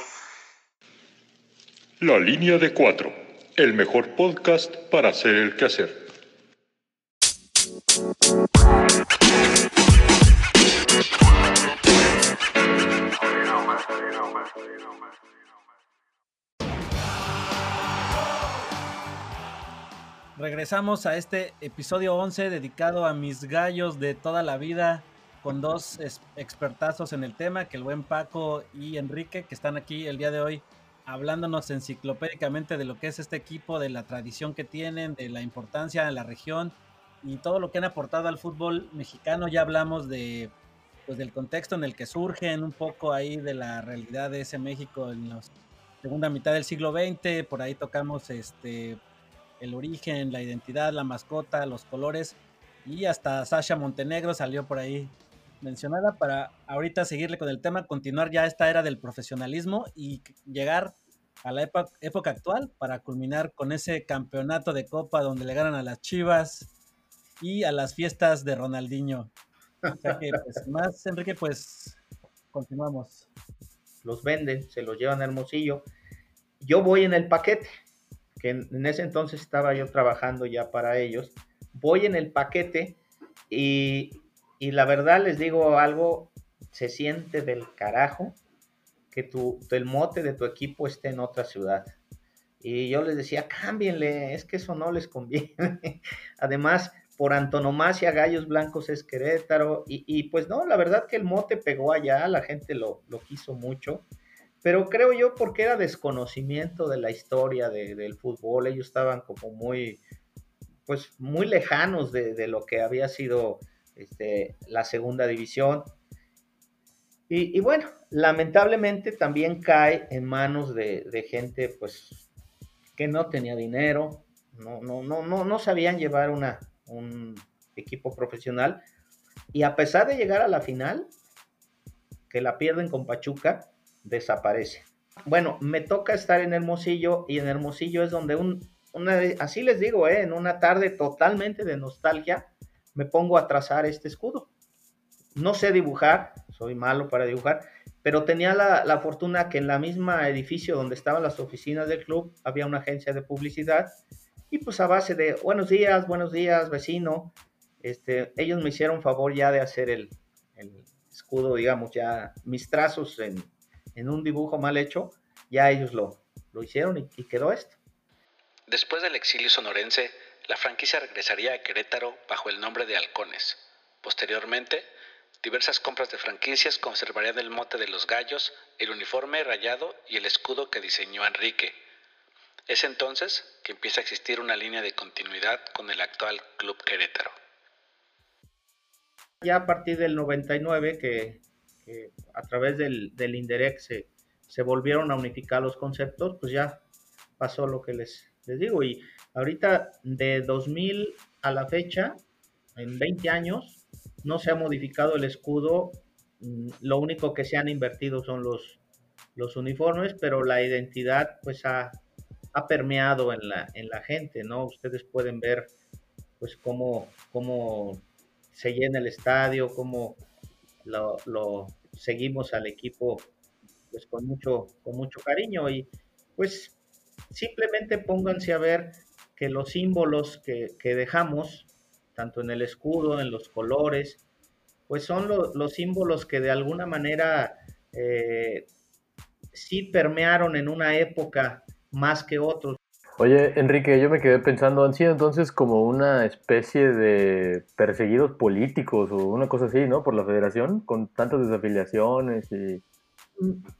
La línea de cuatro, el mejor podcast para hacer el quehacer. Regresamos a este episodio 11 dedicado a mis gallos de toda la vida con dos expertazos en el tema, que el buen Paco y Enrique, que están aquí el día de hoy hablándonos enciclopédicamente de lo que es este equipo, de la tradición que tienen, de la importancia en la región y todo lo que han aportado al fútbol mexicano. Ya hablamos de pues del contexto en el que surgen, un poco ahí de la realidad de ese México en la segunda mitad del siglo XX, por ahí tocamos este el origen, la identidad, la mascota, los colores y hasta Sasha Montenegro salió por ahí mencionada para ahorita seguirle con el tema, continuar ya esta era del profesionalismo y llegar a la época, actual para culminar con ese campeonato de copa donde le ganan a las Chivas y a las fiestas de Ronaldinho. O sea que, pues, más, Enrique, pues continuamos. Los venden, se los llevan a Hermosillo. Yo voy en el paquete, que en ese entonces estaba yo trabajando ya para ellos. Voy en el paquete y y la verdad les digo algo, se siente del carajo que tu, el mote de tu equipo esté en otra ciudad. Y yo les decía, cámbienle, es que eso no les conviene. <laughs> Además, por antonomasia, Gallos Blancos es Querétaro. Y, y, pues no, la verdad que el mote pegó allá, la gente lo, lo quiso mucho. Pero creo yo porque era desconocimiento de la historia de, del fútbol. Ellos estaban como muy, pues muy lejanos de, de lo que había sido este, la segunda división. Y, bueno, lamentablemente también cae en manos de, de, gente pues que no tenía dinero, no, no, no, no, no sabían llevar una, un equipo profesional. Y a pesar de llegar a la final, que la pierden con Pachuca, desaparece. Bueno, me toca estar en Hermosillo y en Hermosillo es donde un, una, así les digo, eh, en una tarde totalmente de nostalgia, me pongo a trazar este escudo. No sé dibujar, soy malo para dibujar, pero tenía la, la fortuna que en la misma edificio donde estaban las oficinas del club había una agencia de publicidad y pues a base de buenos días, buenos días, vecino, este, ellos me hicieron favor ya de hacer el, el escudo, digamos, ya mis trazos en, en, un dibujo mal hecho, ya ellos lo, lo hicieron y, y quedó esto. Después del exilio sonorense, la franquicia regresaría a Querétaro bajo el nombre de Halcones. Posteriormente, diversas compras de franquicias conservarían el mote de los gallos, el uniforme rayado y el escudo que diseñó Enrique. Es entonces que empieza a existir una línea de continuidad con el actual Club Querétaro. Ya a partir del 99, que, a través del, del se, se volvieron a unificar los conceptos, pues ya pasó lo que les, les digo. Y ahorita de 2000 a la fecha, en 20 años, no se ha modificado el escudo. mm, Lo único que se han invertido son los, los uniformes, pero la identidad pues ha, ha permeado en la, en la gente, ¿no? Ustedes pueden ver pues cómo, cómo se llena el estadio, cómo lo, lo seguimos al equipo pues con mucho, con mucho cariño y pues simplemente pónganse a ver que los símbolos que, que dejamos, tanto en el escudo, en los colores, pues son lo- los símbolos que de alguna manera eh, sí permearon en una época más que otros. Oye, Enrique, yo me quedé pensando, ¿han sido entonces como una especie de perseguidos políticos o una cosa así, ¿no? Por la federación, con tantas desafiliaciones y...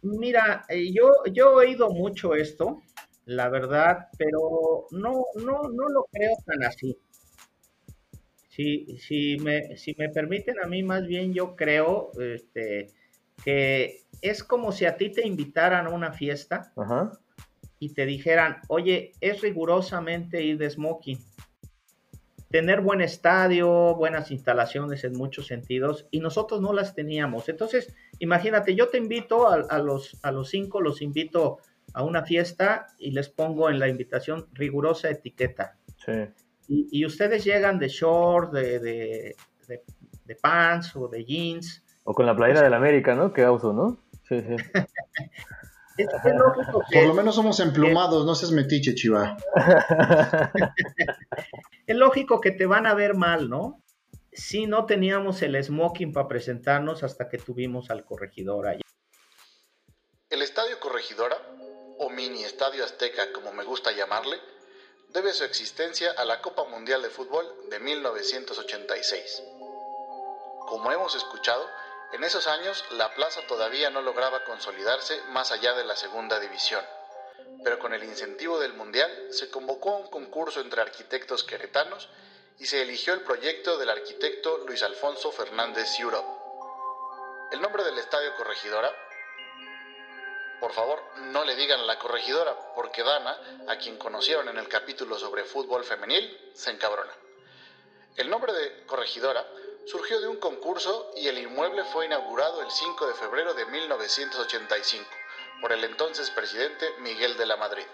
Mira, eh, yo, yo he oído mucho esto, la verdad, pero no, no, no lo creo tan así. Si, si me, si me permiten a mí, más bien yo creo este, que es como si a ti te invitaran a una fiesta Ajá. y te dijeran, oye, es rigurosamente ir de smoking. Tener buen estadio, buenas instalaciones en muchos sentidos, y nosotros no las teníamos. Entonces, imagínate, yo te invito a, a los, a los cinco, los invito a una fiesta y les pongo en la invitación rigurosa etiqueta. Sí. Y, y ustedes llegan de short, de, de, de- de pants o de jeans. O con la playera del América, ¿no? Que uso, ¿no? Sí, sí. <laughs> Es, es lógico que- Por lo menos somos emplumados, no seas metiche, chiva. <laughs> es lógico que te van a ver mal, ¿no? Sí, no teníamos el smoking para presentarnos hasta que tuvimos al corregidor allá. El Estadio Corregidora, o Mini Estadio Azteca como me gusta llamarle, debe su existencia a la Copa Mundial de Fútbol de 1986. Como hemos escuchado, en esos años la plaza todavía no lograba consolidarse más allá de la segunda división, pero con el incentivo del Mundial se convocó a un concurso entre arquitectos queretanos y se eligió el proyecto del arquitecto Luis Alfonso Fernández Europe. El nombre del Estadio Corregidora por favor, no le digan la corregidora, porque Dana, a quien conocieron en el capítulo sobre fútbol femenil, se encabrona. El nombre de corregidora surgió de un concurso y el inmueble fue inaugurado el 5 de febrero de 1985 por el entonces presidente Miguel de la Madrid,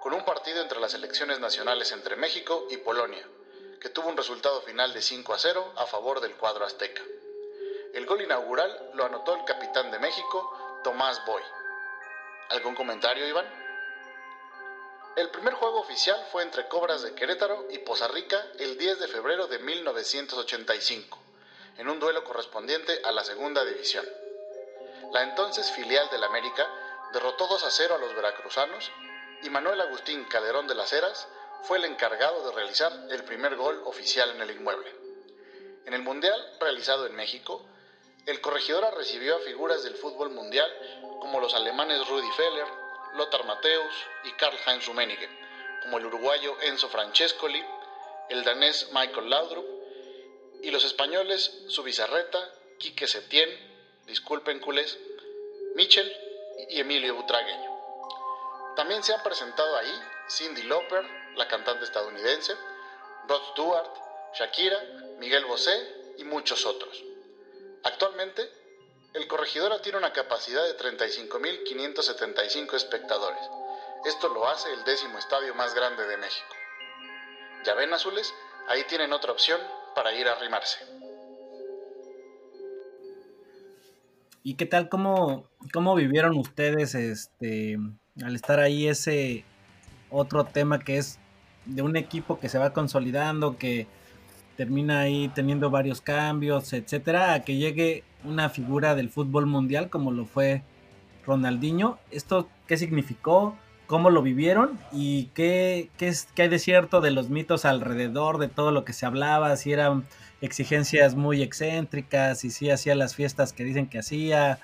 con un partido entre las elecciones nacionales entre México y Polonia, que tuvo un resultado final de 5 a 0 a favor del cuadro azteca. El gol inaugural lo anotó el capitán de México, Tomás Boy. ¿Algún comentario, Iván? El primer juego oficial fue entre Cobras de Querétaro y Poza Rica el 10 de febrero de 1985, en un duelo correspondiente a la segunda división. La entonces filial del América derrotó 2 a 0 a los veracruzanos y Manuel Agustín Calderón de las Heras fue el encargado de realizar el primer gol oficial en el inmueble. En el Mundial realizado en México, el Corregidora recibió a figuras del fútbol mundial como los alemanes Rudi Feller, Lothar Matthäus y Karl-Heinz Rummenigge, como el uruguayo Enzo Francescoli, el danés Michael Laudrup y los españoles Subizarreta, Quique Setién, disculpen culés, Michel y Emilio Butragueño. También se han presentado ahí Cindy Lauper, la cantante estadounidense, Rod Stewart, Shakira, Miguel Bosé y muchos otros. Actualmente, el Corregidora tiene una capacidad de 35.575 espectadores. Esto lo hace el décimo estadio más grande de México. Ya ven, azules, ahí tienen otra opción para ir a arrimarse. ¿Y qué tal? ¿Cómo, cómo vivieron ustedes este al estar ahí ese otro tema que es de un equipo que se va consolidando, que termina ahí teniendo varios cambios, etcétera, a que llegue una figura del fútbol mundial como lo fue Ronaldinho? ¿Esto qué significó? cómo lo vivieron y qué, qué, es, qué hay de cierto de los mitos alrededor de todo lo que se hablaba, si eran exigencias muy excéntricas, si hacía las fiestas que dicen que hacía.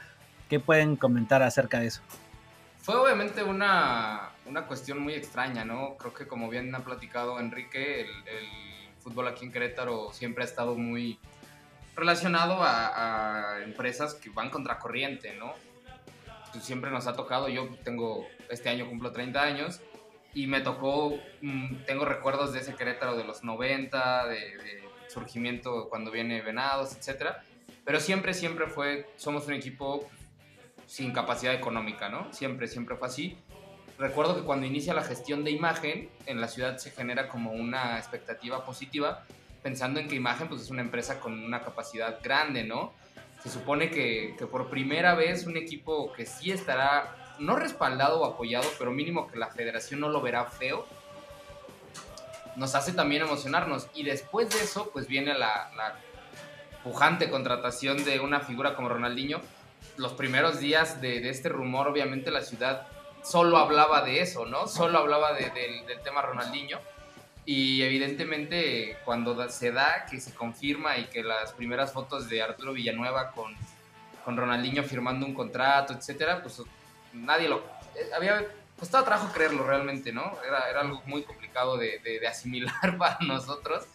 ¿Qué pueden comentar acerca de eso? Fue obviamente una, una cuestión muy extraña, ¿no? Creo que como bien ha platicado Enrique, el, el fútbol aquí en Querétaro siempre ha estado muy relacionado a, a empresas que van contracorriente, ¿no? Pues siempre nos ha tocado, yo tengo, este año cumplo 30 años, y me tocó, mm, tengo recuerdos de ese Querétaro de los 90, de, de surgimiento cuando viene Venados, etcétera, pero siempre, siempre fue, somos un equipo sin capacidad económica, ¿no? Siempre, siempre fue así. Recuerdo que cuando inicia la gestión de imagen, en la ciudad se genera como una expectativa positiva, pensando en que imagen pues, es una empresa con una capacidad grande, ¿no? Se supone que, que por primera vez un equipo que sí estará, no respaldado o apoyado, pero mínimo que la federación no lo verá feo, nos hace también emocionarnos. Y después de eso, pues viene la, pujante contratación de una figura como Ronaldinho. Los primeros días de, este rumor, obviamente la ciudad solo hablaba de eso, ¿no? Solo hablaba de, de, del tema Ronaldinho. Y evidentemente cuando se da, que se confirma y que las primeras fotos de Arturo Villanueva con, con Ronaldinho firmando un contrato, etcétera, pues nadie lo... Había costaba trabajo creerlo realmente, ¿no? Era, era algo muy complicado de, de, de, asimilar <laughs> para nosotros.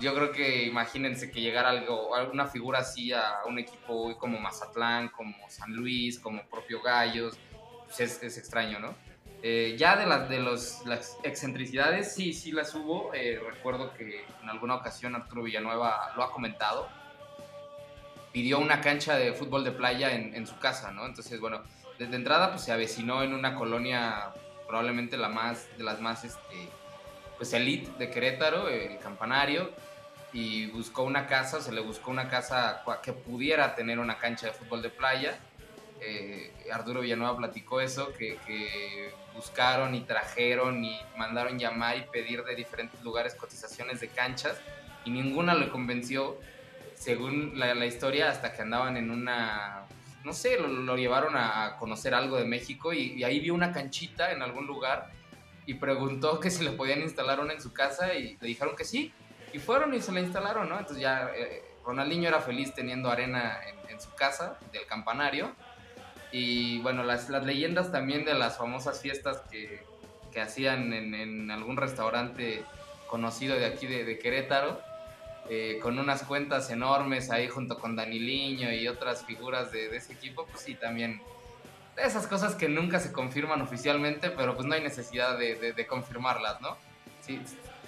Yo creo que imagínense que llegara algo, alguna figura así a un equipo como Mazatlán, como San Luis, como propio Gallos, pues es, es, extraño, ¿no? Eh, ya de, las de los, excentricidades, sí, sí las hubo. Eh, recuerdo que en alguna ocasión Arturo Villanueva lo ha comentado. Pidió una cancha de fútbol de playa en, su casa, ¿no? Entonces, bueno, desde entrada pues se avecinó en una colonia probablemente la más de las más este pues elite de Querétaro, el Campanario y buscó una casa, se le buscó una casa que pudiera tener una cancha de fútbol de playa. Eh, Villanueva platicó eso, que, buscaron y trajeron y mandaron llamar y pedir de diferentes lugares cotizaciones de canchas y ninguna le convenció, según la, historia, hasta que andaban en una no sé, lo, lo, llevaron a conocer algo de México y, y, ahí vio una canchita en algún lugar y preguntó que si le podían instalar una en su casa y le dijeron que sí. Y fueron y se la instalaron, ¿no? Entonces ya eh, Ronaldinho era feliz teniendo arena en, en, su casa del campanario. Y bueno, las, las leyendas también de las famosas fiestas que, que hacían en, en, algún restaurante conocido de aquí de, de Querétaro eh, con unas cuentas enormes ahí junto con Daniliño y otras figuras de, de, ese equipo, pues sí, también esas cosas que nunca se confirman oficialmente, pero pues no hay necesidad de, de, de confirmarlas, ¿no? Sí,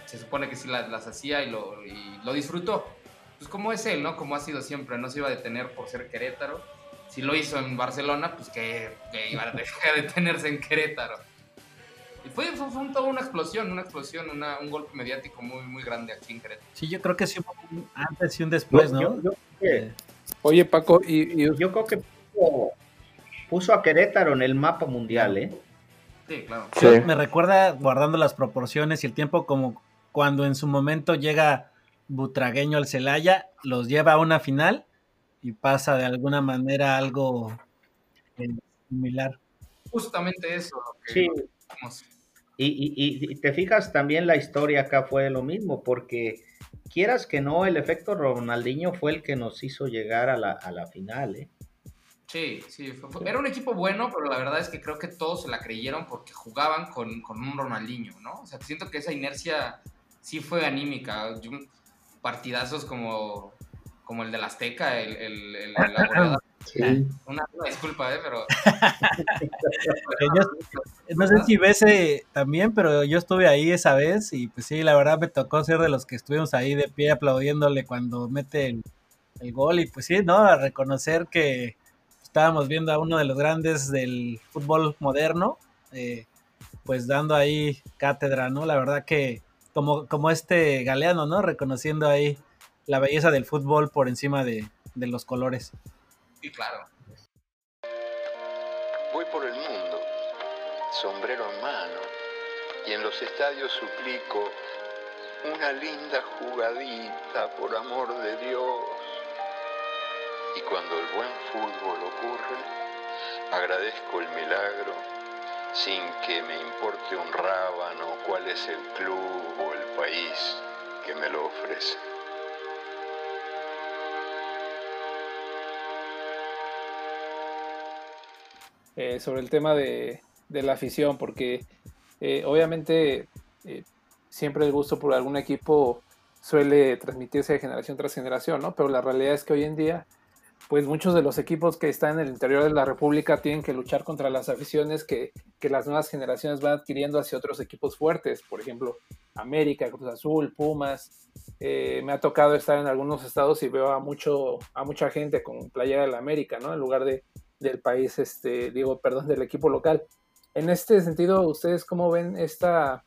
se supone que sí las, las hacía y lo, y lo, disfrutó. Pues como es él, ¿no? Como ha sido siempre, no se iba a detener por ser Querétaro. Si lo hizo en Barcelona, pues que, que iba a detenerse en Querétaro. Y fue, fue, fue toda una explosión, una explosión, una, un golpe mediático muy, muy grande aquí en Querétaro. Sí, yo creo que sí, un antes y un después, ¿no? Yo, yo que, Oye, Paco, y, y, yo creo que puso, puso, a Querétaro en el mapa mundial, ¿eh? Sí, claro. Sí. Me recuerda, guardando las proporciones y el tiempo, como cuando en su momento llega Butragueño al Celaya, los lleva a una final y pasa de alguna manera algo eh, similar. Justamente eso. Que sí. Y, y, y, te fijas también la historia acá fue lo mismo, porque quieras que no, el efecto Ronaldinho fue el que nos hizo llegar a la, a la final, ¿eh? Sí, sí, fue, fue, era un equipo bueno, pero la verdad es que creo que todos se la creyeron porque jugaban con, con un Ronaldinho, ¿no? O sea, siento que esa inercia sí fue anímica. Yo, partidazos como, como el del Azteca, el, el, la Sí. Una, una, disculpa, ¿eh? pero... <laughs> yo, no sé si ves eh, también, pero yo estuve ahí esa vez y pues sí, la verdad me tocó ser de los que estuvimos ahí de pie aplaudiéndole cuando mete el, el gol y pues sí, ¿no? A reconocer que estábamos viendo a uno de los grandes del fútbol moderno, eh, pues dando ahí cátedra, ¿no? La verdad que como, como este galeano, ¿no? Reconociendo ahí la belleza del fútbol por encima de, de los colores. Sí, claro. Voy por el mundo, sombrero en mano, y en los estadios suplico una linda jugadita, por amor de Dios. Y cuando el buen fútbol ocurre, agradezco el milagro sin que me importe un rábano cuál es el club o el país que me lo ofrece. Eh, sobre el tema de, de la afición, porque eh, obviamente eh, siempre el gusto por algún equipo suele transmitirse de generación tras generación, ¿no? Pero la realidad es que hoy en día, pues muchos de los equipos que están en el interior de la República tienen que luchar contra las aficiones que, que las nuevas generaciones van adquiriendo hacia otros equipos fuertes, por ejemplo, América, Cruz Azul, Pumas. Me ha tocado estar en algunos estados y veo a, mucho, a mucha gente con playera de la América, ¿no? En lugar de, del país, este, digo, perdón, del equipo local. En este sentido, ¿ustedes cómo ven esta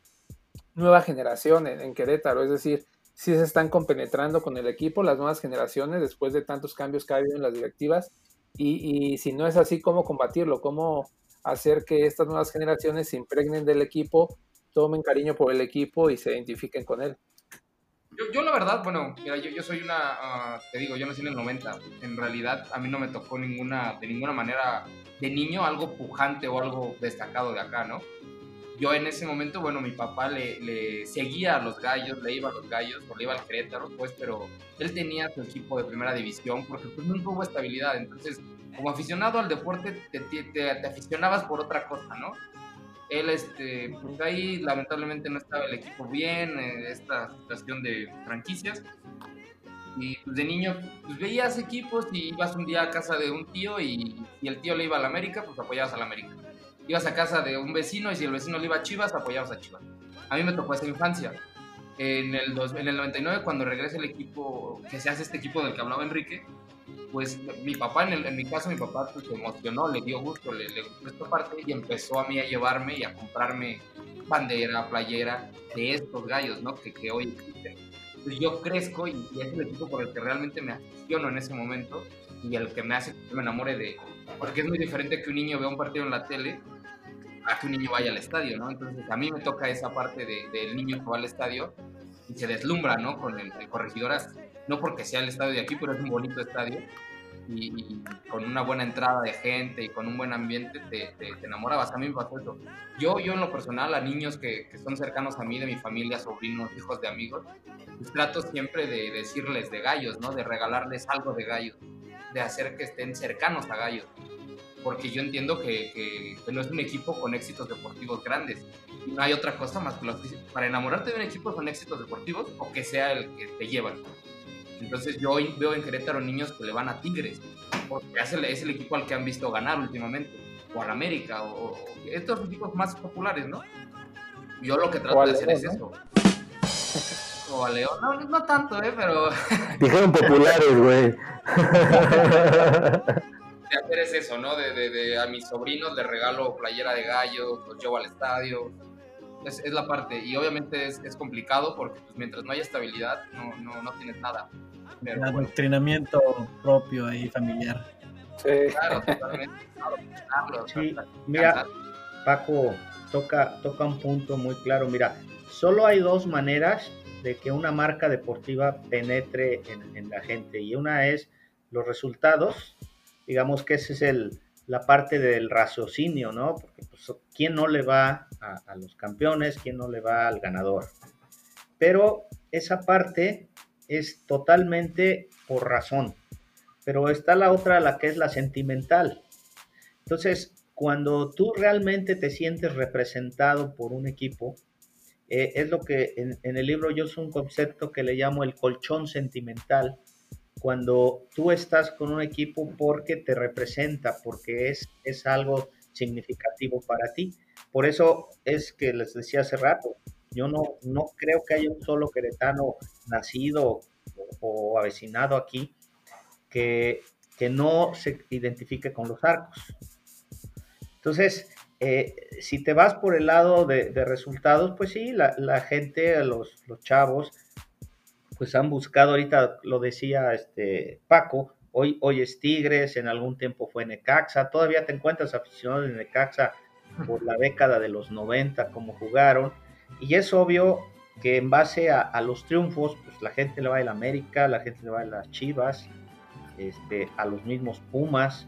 nueva generación en, en Querétaro? Es decir, si se están compenetrando con el equipo las nuevas generaciones después de tantos cambios que ha habido en las directivas y, y, si no es así, ¿cómo combatirlo? ¿Cómo hacer que estas nuevas generaciones se impregnen del equipo, tomen cariño por el equipo y se identifiquen con él? Yo, yo la verdad, bueno, mira, yo, soy una, uh, te digo, yo nací en el 90. En realidad, a mí no me tocó ninguna, de ninguna manera, de niño, algo pujante o algo destacado de acá, ¿no? yo en ese momento, bueno, mi papá le, seguía a los gallos, le iba a los gallos, o le iba al Querétaro, pues, pero él tenía su equipo de primera división porque pues nunca hubo estabilidad. Entonces, como aficionado al deporte, te, te, te aficionabas por otra cosa, ¿no? Él, este, pues ahí lamentablemente no estaba el equipo bien, eh, esta situación de franquicias. Y pues de niño, pues veías equipos y ibas un día a casa de un tío y, y el tío le iba a la América, pues apoyabas a la América ibas a casa de un vecino y si el vecino le iba a Chivas, apoyabas a Chivas. A mí me tocó esa infancia. En el, dos, en el 99, cuando regresa el equipo, que se hace este equipo del que hablaba Enrique, pues mi papá, en, el, en mi caso, mi papá pues, se emocionó, le dio gusto, le, le, gustó esta parte y empezó a mí a llevarme y a comprarme bandera, playera de estos gallos, ¿no? Que, que hoy existen. Entonces yo crezco y, y, es el equipo por el que realmente me aficiono en ese momento y el que me hace que me enamore de... Porque es muy diferente que un niño vea un partido en la tele a que un niño vaya al estadio, ¿no? Entonces a mí me toca esa parte del de, niño que va al estadio y se deslumbra, ¿no? Con el, el corregidoras, no porque sea el estadio de aquí, pero es un bonito estadio y, y, con una buena entrada de gente y con un buen ambiente te, te, te, enamorabas. A mí me pasó eso. Yo, yo en lo personal, a niños que, que son cercanos a mí, de mi familia, sobrinos, hijos de amigos, pues trato siempre de decirles de gallos, ¿no? De regalarles algo de gallos, de hacer que estén cercanos a gallos porque yo entiendo que, que, que, no es un equipo con éxitos deportivos grandes. Y no hay otra cosa más que los, para enamorarte de un equipo con éxitos deportivos o que sea el que te llevan. Entonces yo hoy veo en Querétaro niños que le van a Tigres, porque es el, es el equipo al que han visto ganar últimamente, o al América, o, o estos equipos más populares, ¿no? Yo lo que trato de hacer es eso. O a León, no, no tanto, ¿eh? Pero... Dijeron populares, güey. <laughs> de hacer es eso, ¿no? De, de, de, a mis sobrinos les regalo playera de gallo, los llevo al estadio. Es, es la parte. Y obviamente es, es complicado porque pues, mientras no haya estabilidad, no, no, no tienes nada. Pero, El bueno. adoctrinamiento propio ahí, familiar. Sí. Claro, totalmente. sí. Mira, Paco toca, toca un punto muy claro. Mira, solo hay dos maneras de que una marca deportiva penetre en, en la gente. Y una es los resultados digamos que esa es el, la parte del raciocinio, ¿no? Porque pues, ¿quién no le va a, los campeones? ¿Quién no le va al ganador? Pero esa parte es totalmente por razón. Pero está la otra, la que es la sentimental. Entonces, cuando tú realmente te sientes representado por un equipo, eh, es lo que en, en el libro yo uso un concepto que le llamo el colchón sentimental, cuando tú estás con un equipo porque te representa, porque es, es algo significativo para ti. Por eso es que les decía hace rato, yo no, no creo que haya un solo queretano nacido o, o avecinado aquí que, que, no se identifique con los arcos. Entonces, eh, si te vas por el lado de, de resultados, pues sí, la, la gente, los, los chavos, pues han buscado, ahorita lo decía este Paco, hoy, hoy es Tigres, en algún tiempo fue Necaxa, todavía te encuentras aficionado de Necaxa por la década de los 90, como jugaron, y es obvio que en base a, a, los triunfos, pues la gente le va a la América, la gente le va a las Chivas, este, a los mismos Pumas,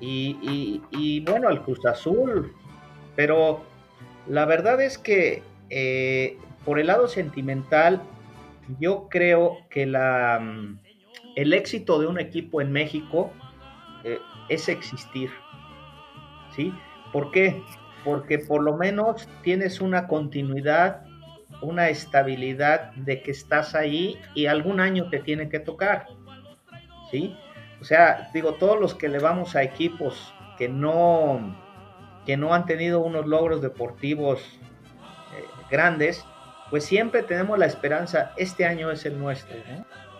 y, y, y bueno, al Cruz Azul, Pero la verdad es que eh, por el lado sentimental, yo creo que la, mm, el éxito de un equipo en México eh, es existir. ¿Sí? ¿Por qué? Porque por lo menos tienes una continuidad, una estabilidad de que estás ahí y algún año te tiene que tocar. ¿Sí? O sea, digo, todos los que le vamos a equipos que no, que no han tenido unos logros deportivos eh, grandes, pues siempre tenemos la esperanza, este año es el nuestro.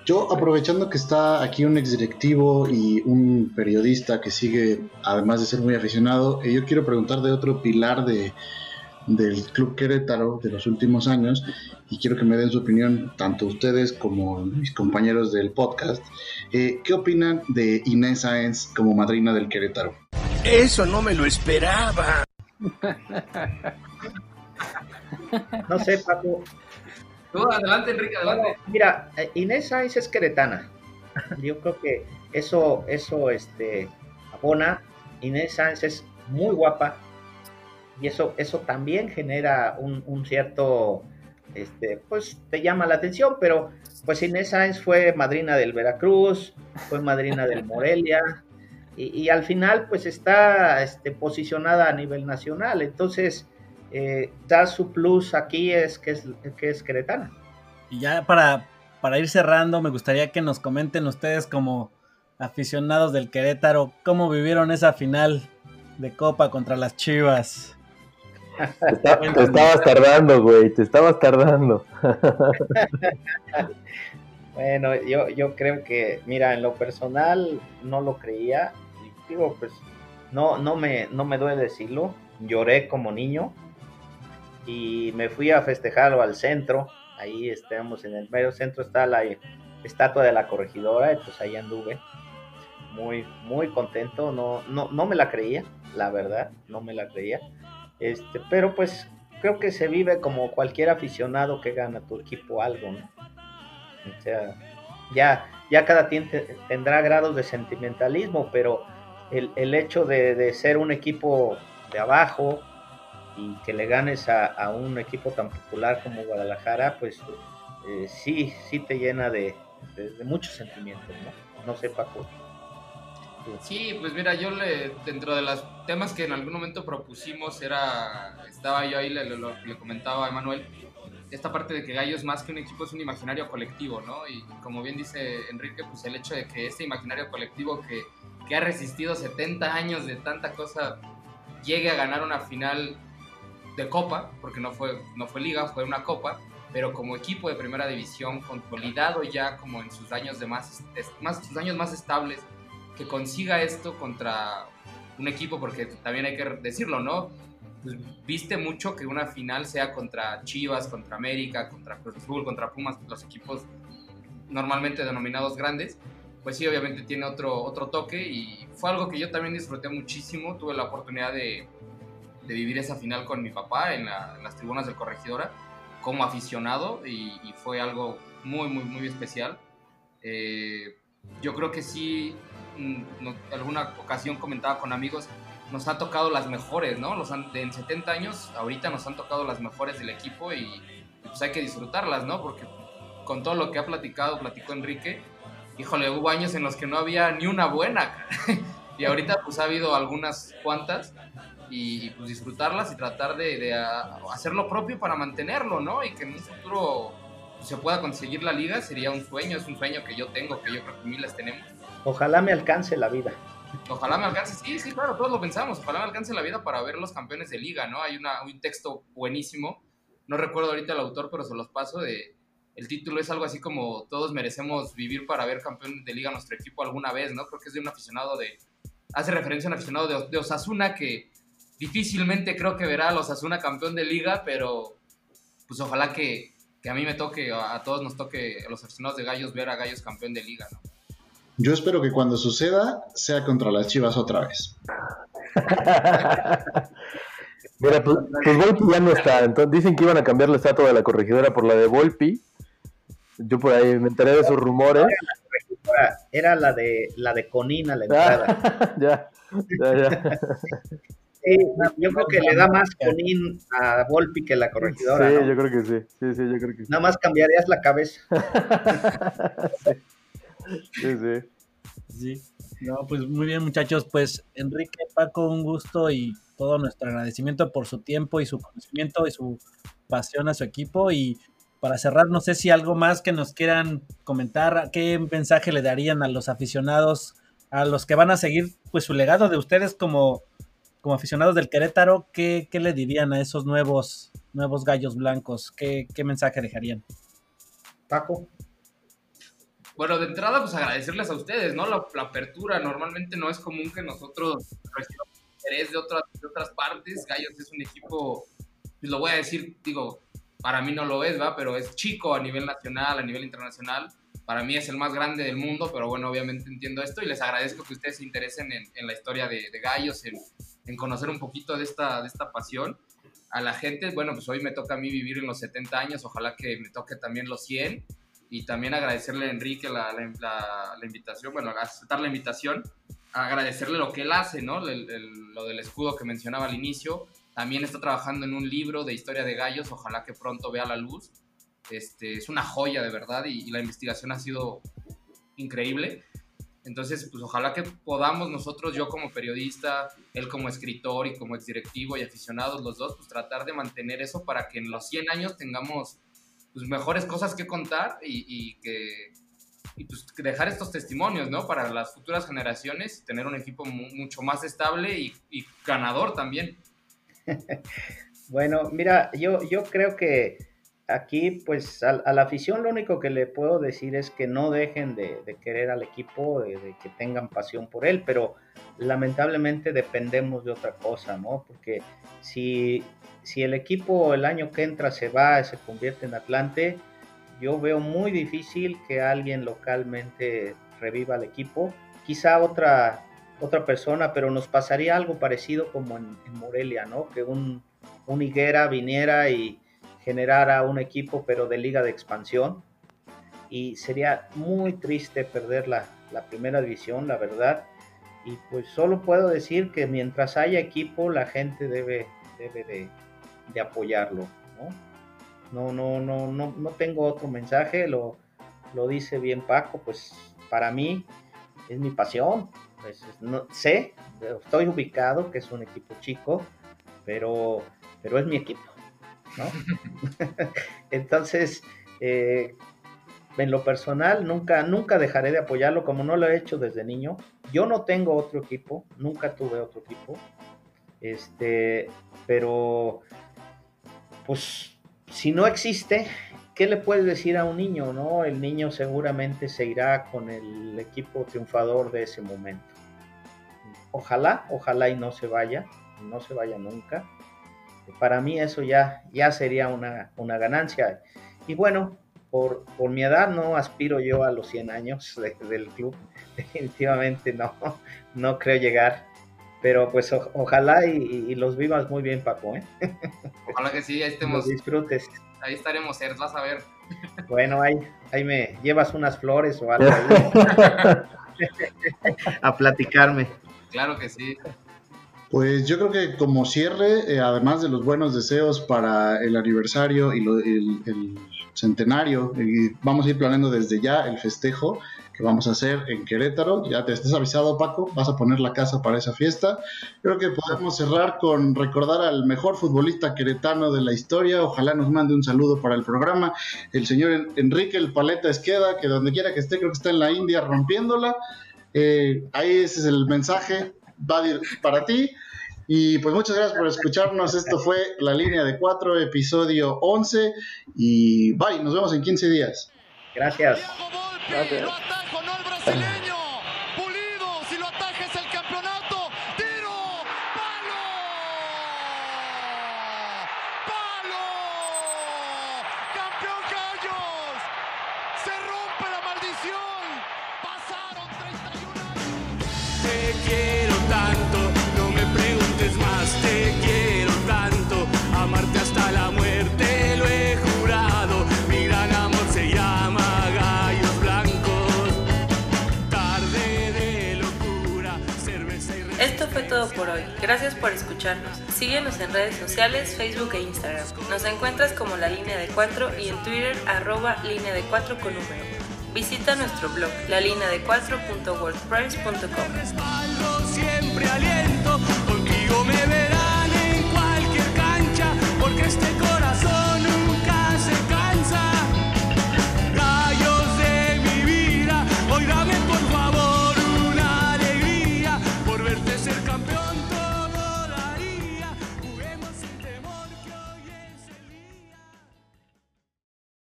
Yo, aprovechando que está aquí un exdirectivo y un periodista que sigue, además de ser muy aficionado, eh, yo quiero preguntar de otro pilar de, del Club Querétaro de los últimos años y quiero que me den su opinión, tanto ustedes como mis compañeros del podcast. Eh, ¿Qué opinan de Inés Sáenz como madrina del Querétaro? Eso no me lo esperaba. <laughs> No sé, Paco. adelante, Enrique, adelante. mira, eh, Inés Sáenz es queretana. Yo creo que eso, eso este, abona. Inés Sáenz es muy guapa y eso, eso también genera un, cierto, este, pues te llama la atención, pero pues Inés Sáenz fue madrina del Veracruz, fue madrina del Morelia y, al final pues está este, posicionada a nivel nacional. Entonces, eh, da su plus aquí es que es, que es queretana. Y ya para, para ir cerrando, me gustaría que nos comenten ustedes como aficionados del Querétaro, cómo vivieron esa final de Copa contra las Chivas. Te, estabas tardando, güey, te estabas tardando. <laughs> bueno, yo, yo creo que, mira, en lo personal no lo creía. Digo, pues no, no, me, no me duele decirlo. Lloré como niño y me fui a festejarlo al centro. Ahí estamos en el medio centro, está la estatua de la corregidora, y pues ahí anduve. Muy, muy contento, no, no, no me la creía, la verdad, no me la creía. Este, pero pues creo que se vive como cualquier aficionado que gana tu equipo algo, ¿no? O sea, ya, ya cada quien tendrá grados de sentimentalismo, pero el, el hecho de, de, ser un equipo de abajo, y que le ganes a, un equipo tan popular como Guadalajara, pues eh, sí, sí te llena de, muchos sentimientos, ¿no? No sé, Paco. Sí, pues mira, yo le, dentro de los temas que en algún momento propusimos, era, estaba yo ahí, le, comentaba a Emanuel, esta parte de que Gallo es más que un equipo, es un imaginario colectivo, ¿no? Y como bien dice Enrique, pues el hecho de que este imaginario colectivo que, que ha resistido 70 años de tanta cosa llegue a ganar una final de Copa, porque no fue, no fue liga, fue una Copa, pero como equipo de primera división, consolidado ya como en sus años, de más, más, sus años más estables, que consiga esto contra un equipo, porque también hay que decirlo, ¿no? Pues viste mucho que una final sea contra Chivas, contra América, contra Cruz Azul, contra Pumas, los equipos normalmente denominados grandes, pues sí, obviamente tiene otro, otro toque y fue algo que yo también disfruté muchísimo, tuve la oportunidad de, de vivir esa final con mi papá en, las tribunas del Corregidora como aficionado y, fue algo muy, muy, muy especial. Eh, yo creo que sí, en mm, alguna ocasión comentaba con amigos, nos ha tocado las mejores, ¿no? Los en 70 años, ahorita nos han tocado las mejores del equipo y, pues hay que disfrutarlas, ¿no? Porque con todo lo que ha platicado, platicó Enrique, híjole, hubo años en los que no había ni una buena. <laughs> y ahorita pues ha habido algunas cuantas y, pues disfrutarlas y tratar de, hacer lo propio para mantenerlo, ¿no? Y que en un futuro se pueda conseguir la liga sería un sueño, es un sueño que yo tengo, que yo creo que miles tenemos. Ojalá me alcance la vida. Ojalá me alcance, sí, sí, claro, todos lo pensamos, ojalá me alcance la vida para ver los campeones de liga, ¿no? Hay una, un texto buenísimo, no recuerdo ahorita el autor, pero se los paso de... El título es algo así como todos merecemos vivir para ver campeón de liga nuestro equipo alguna vez, ¿no? Creo que es de un aficionado de... Hace referencia a un aficionado de, de Osasuna que, difícilmente creo que verá a los Asuna campeón de liga, pero pues ojalá que, a mí me toque, a todos nos toque, a los aficionados de Gallos, ver a Gallos campeón de liga, ¿no? Yo espero que cuando suceda sea contra las Chivas otra vez. <laughs> Mira, pues, pues, Volpi ya no está. Entonces, dicen que iban a cambiar la estatua de la corregidora por la de Volpi. Yo por ahí me enteré de esos rumores. Era la de la de Conina la entrada. <laughs> ya, ya, ya. <laughs> Sí, yo creo que le da más conín a Volpi que la corregidora. Sí, ¿no? yo creo que sí. Sí, sí, yo creo que sí. Nada más cambiarías la cabeza. <laughs> Sí, sí. Sí. No, pues muy bien, muchachos. Pues Enrique, Paco, un gusto y todo nuestro agradecimiento por su tiempo y su conocimiento y su pasión a su equipo. Y para cerrar, no sé si algo más que nos quieran comentar, qué mensaje le darían a los aficionados, a los que van a seguir pues su legado de ustedes como, como aficionados del Querétaro, ¿qué, qué le dirían a esos nuevos, nuevos gallos blancos? ¿Qué, qué mensaje dejarían? Paco. Bueno, de entrada, pues agradecerles a ustedes, ¿no? La, la apertura. Normalmente no es común que nosotros recibamos interés de otras, de otras partes. Gallos es un equipo, pues lo voy a decir, digo, para mí no lo es, ¿va? Pero es chico a nivel nacional, a nivel internacional. Para mí es el más grande del mundo, pero bueno, obviamente entiendo esto y les agradezco que ustedes se interesen en, en la historia de, de Gallos, en, en, conocer un poquito de esta, de esta pasión. A la gente, bueno, pues hoy me toca a mí vivir en los 70 años, ojalá que me toque también los 100 y también agradecerle a Enrique la, la, invitación, bueno, aceptar la invitación, agradecerle lo que él hace, ¿no? El, lo del escudo que mencionaba al inicio. También está trabajando en un libro de historia de gallos, ojalá que pronto vea la luz. Este, es una joya de verdad y la investigación ha sido increíble. Entonces, pues ojalá que podamos nosotros, yo como periodista, él como escritor y como exdirectivo y aficionados, los dos, pues tratar de mantener eso para que en los 100 años tengamos pues, mejores cosas que contar y, que y pues dejar estos testimonios, ¿no? Para las futuras generaciones, tener un equipo mu mucho más estable y, y ganador también. <laughs> bueno, mira, yo, yo creo que aquí, pues a, la afición lo único que le puedo decir es que no dejen de, querer al equipo, de, que tengan pasión por él, pero lamentablemente dependemos de otra cosa, ¿no? Porque si, si el equipo el año que entra se va, se convierte en Atlante, yo veo muy difícil que alguien localmente reviva el equipo. Quizá otra, otra persona, pero nos pasaría algo parecido como en, en Morelia, ¿no? Que un, un Higuera viniera y generara un equipo, pero de liga de expansión. Y sería muy triste perder la, primera división, la verdad. Y pues solo puedo decir que mientras haya equipo, la gente debe, debe de, apoyarlo, ¿no? No, no, no, no, no tengo otro mensaje, lo, lo dice bien Paco, pues para mí es mi pasión. Pues, no, sé, estoy ubicado, que es un equipo chico, pero, pero es mi equipo, ¿no? <laughs> Entonces, eh, en lo personal, nunca, nunca dejaré de apoyarlo como no lo he hecho desde niño. Yo no tengo otro equipo, nunca tuve otro equipo. Este, pero, pues si no existe, ¿qué le puedes decir a un niño? No? El niño seguramente se irá con el equipo triunfador de ese momento. Ojalá, ojalá y no se vaya, no se vaya nunca. Para mí eso ya, ya sería una, una ganancia. Y bueno, por, por, mi edad no aspiro yo a los 100 años <laughs> de, del club. <laughs> Definitivamente no, no creo llegar. Pero pues o, ojalá y, y, los vivas muy bien, Paco. ¿eh? <laughs> Ojalá que sí, ahí estemos. Los disfrutes. Ahí estaremos, vas a ver. Bueno, ahí, ahí me llevas unas flores o algo a platicarme. Claro que sí. Pues yo creo que como cierre, eh, además de los buenos deseos para el aniversario y lo, el, centenario, y vamos a ir planeando desde ya el festejo que vamos a hacer en Querétaro. Ya te estás avisado, Paco, vas a poner la casa para esa fiesta. Creo que podemos cerrar con recordar al mejor futbolista queretano de la historia. Ojalá nos mande un saludo para el programa. El señor Enrique El Paleta Esqueda, que donde quiera que esté, creo que está en la India rompiéndola. Eh, ahí ese es el mensaje va para ti. Y pues muchas gracias por escucharnos. Esto fue La Línea de Cuatro, episodio 11. Y bye, nos vemos en 15 días. Gracias. Gracias. por hoy. Gracias por escucharnos. Síguenos en redes sociales, Facebook e Instagram. Nos encuentras como La Línea de Cuatro y en Twitter arroba Línea de Cuatro con número. Visita nuestro blog, lalineadecuatro.wordpress.com. Siempre aliento, contigo me verán en cualquier cancha,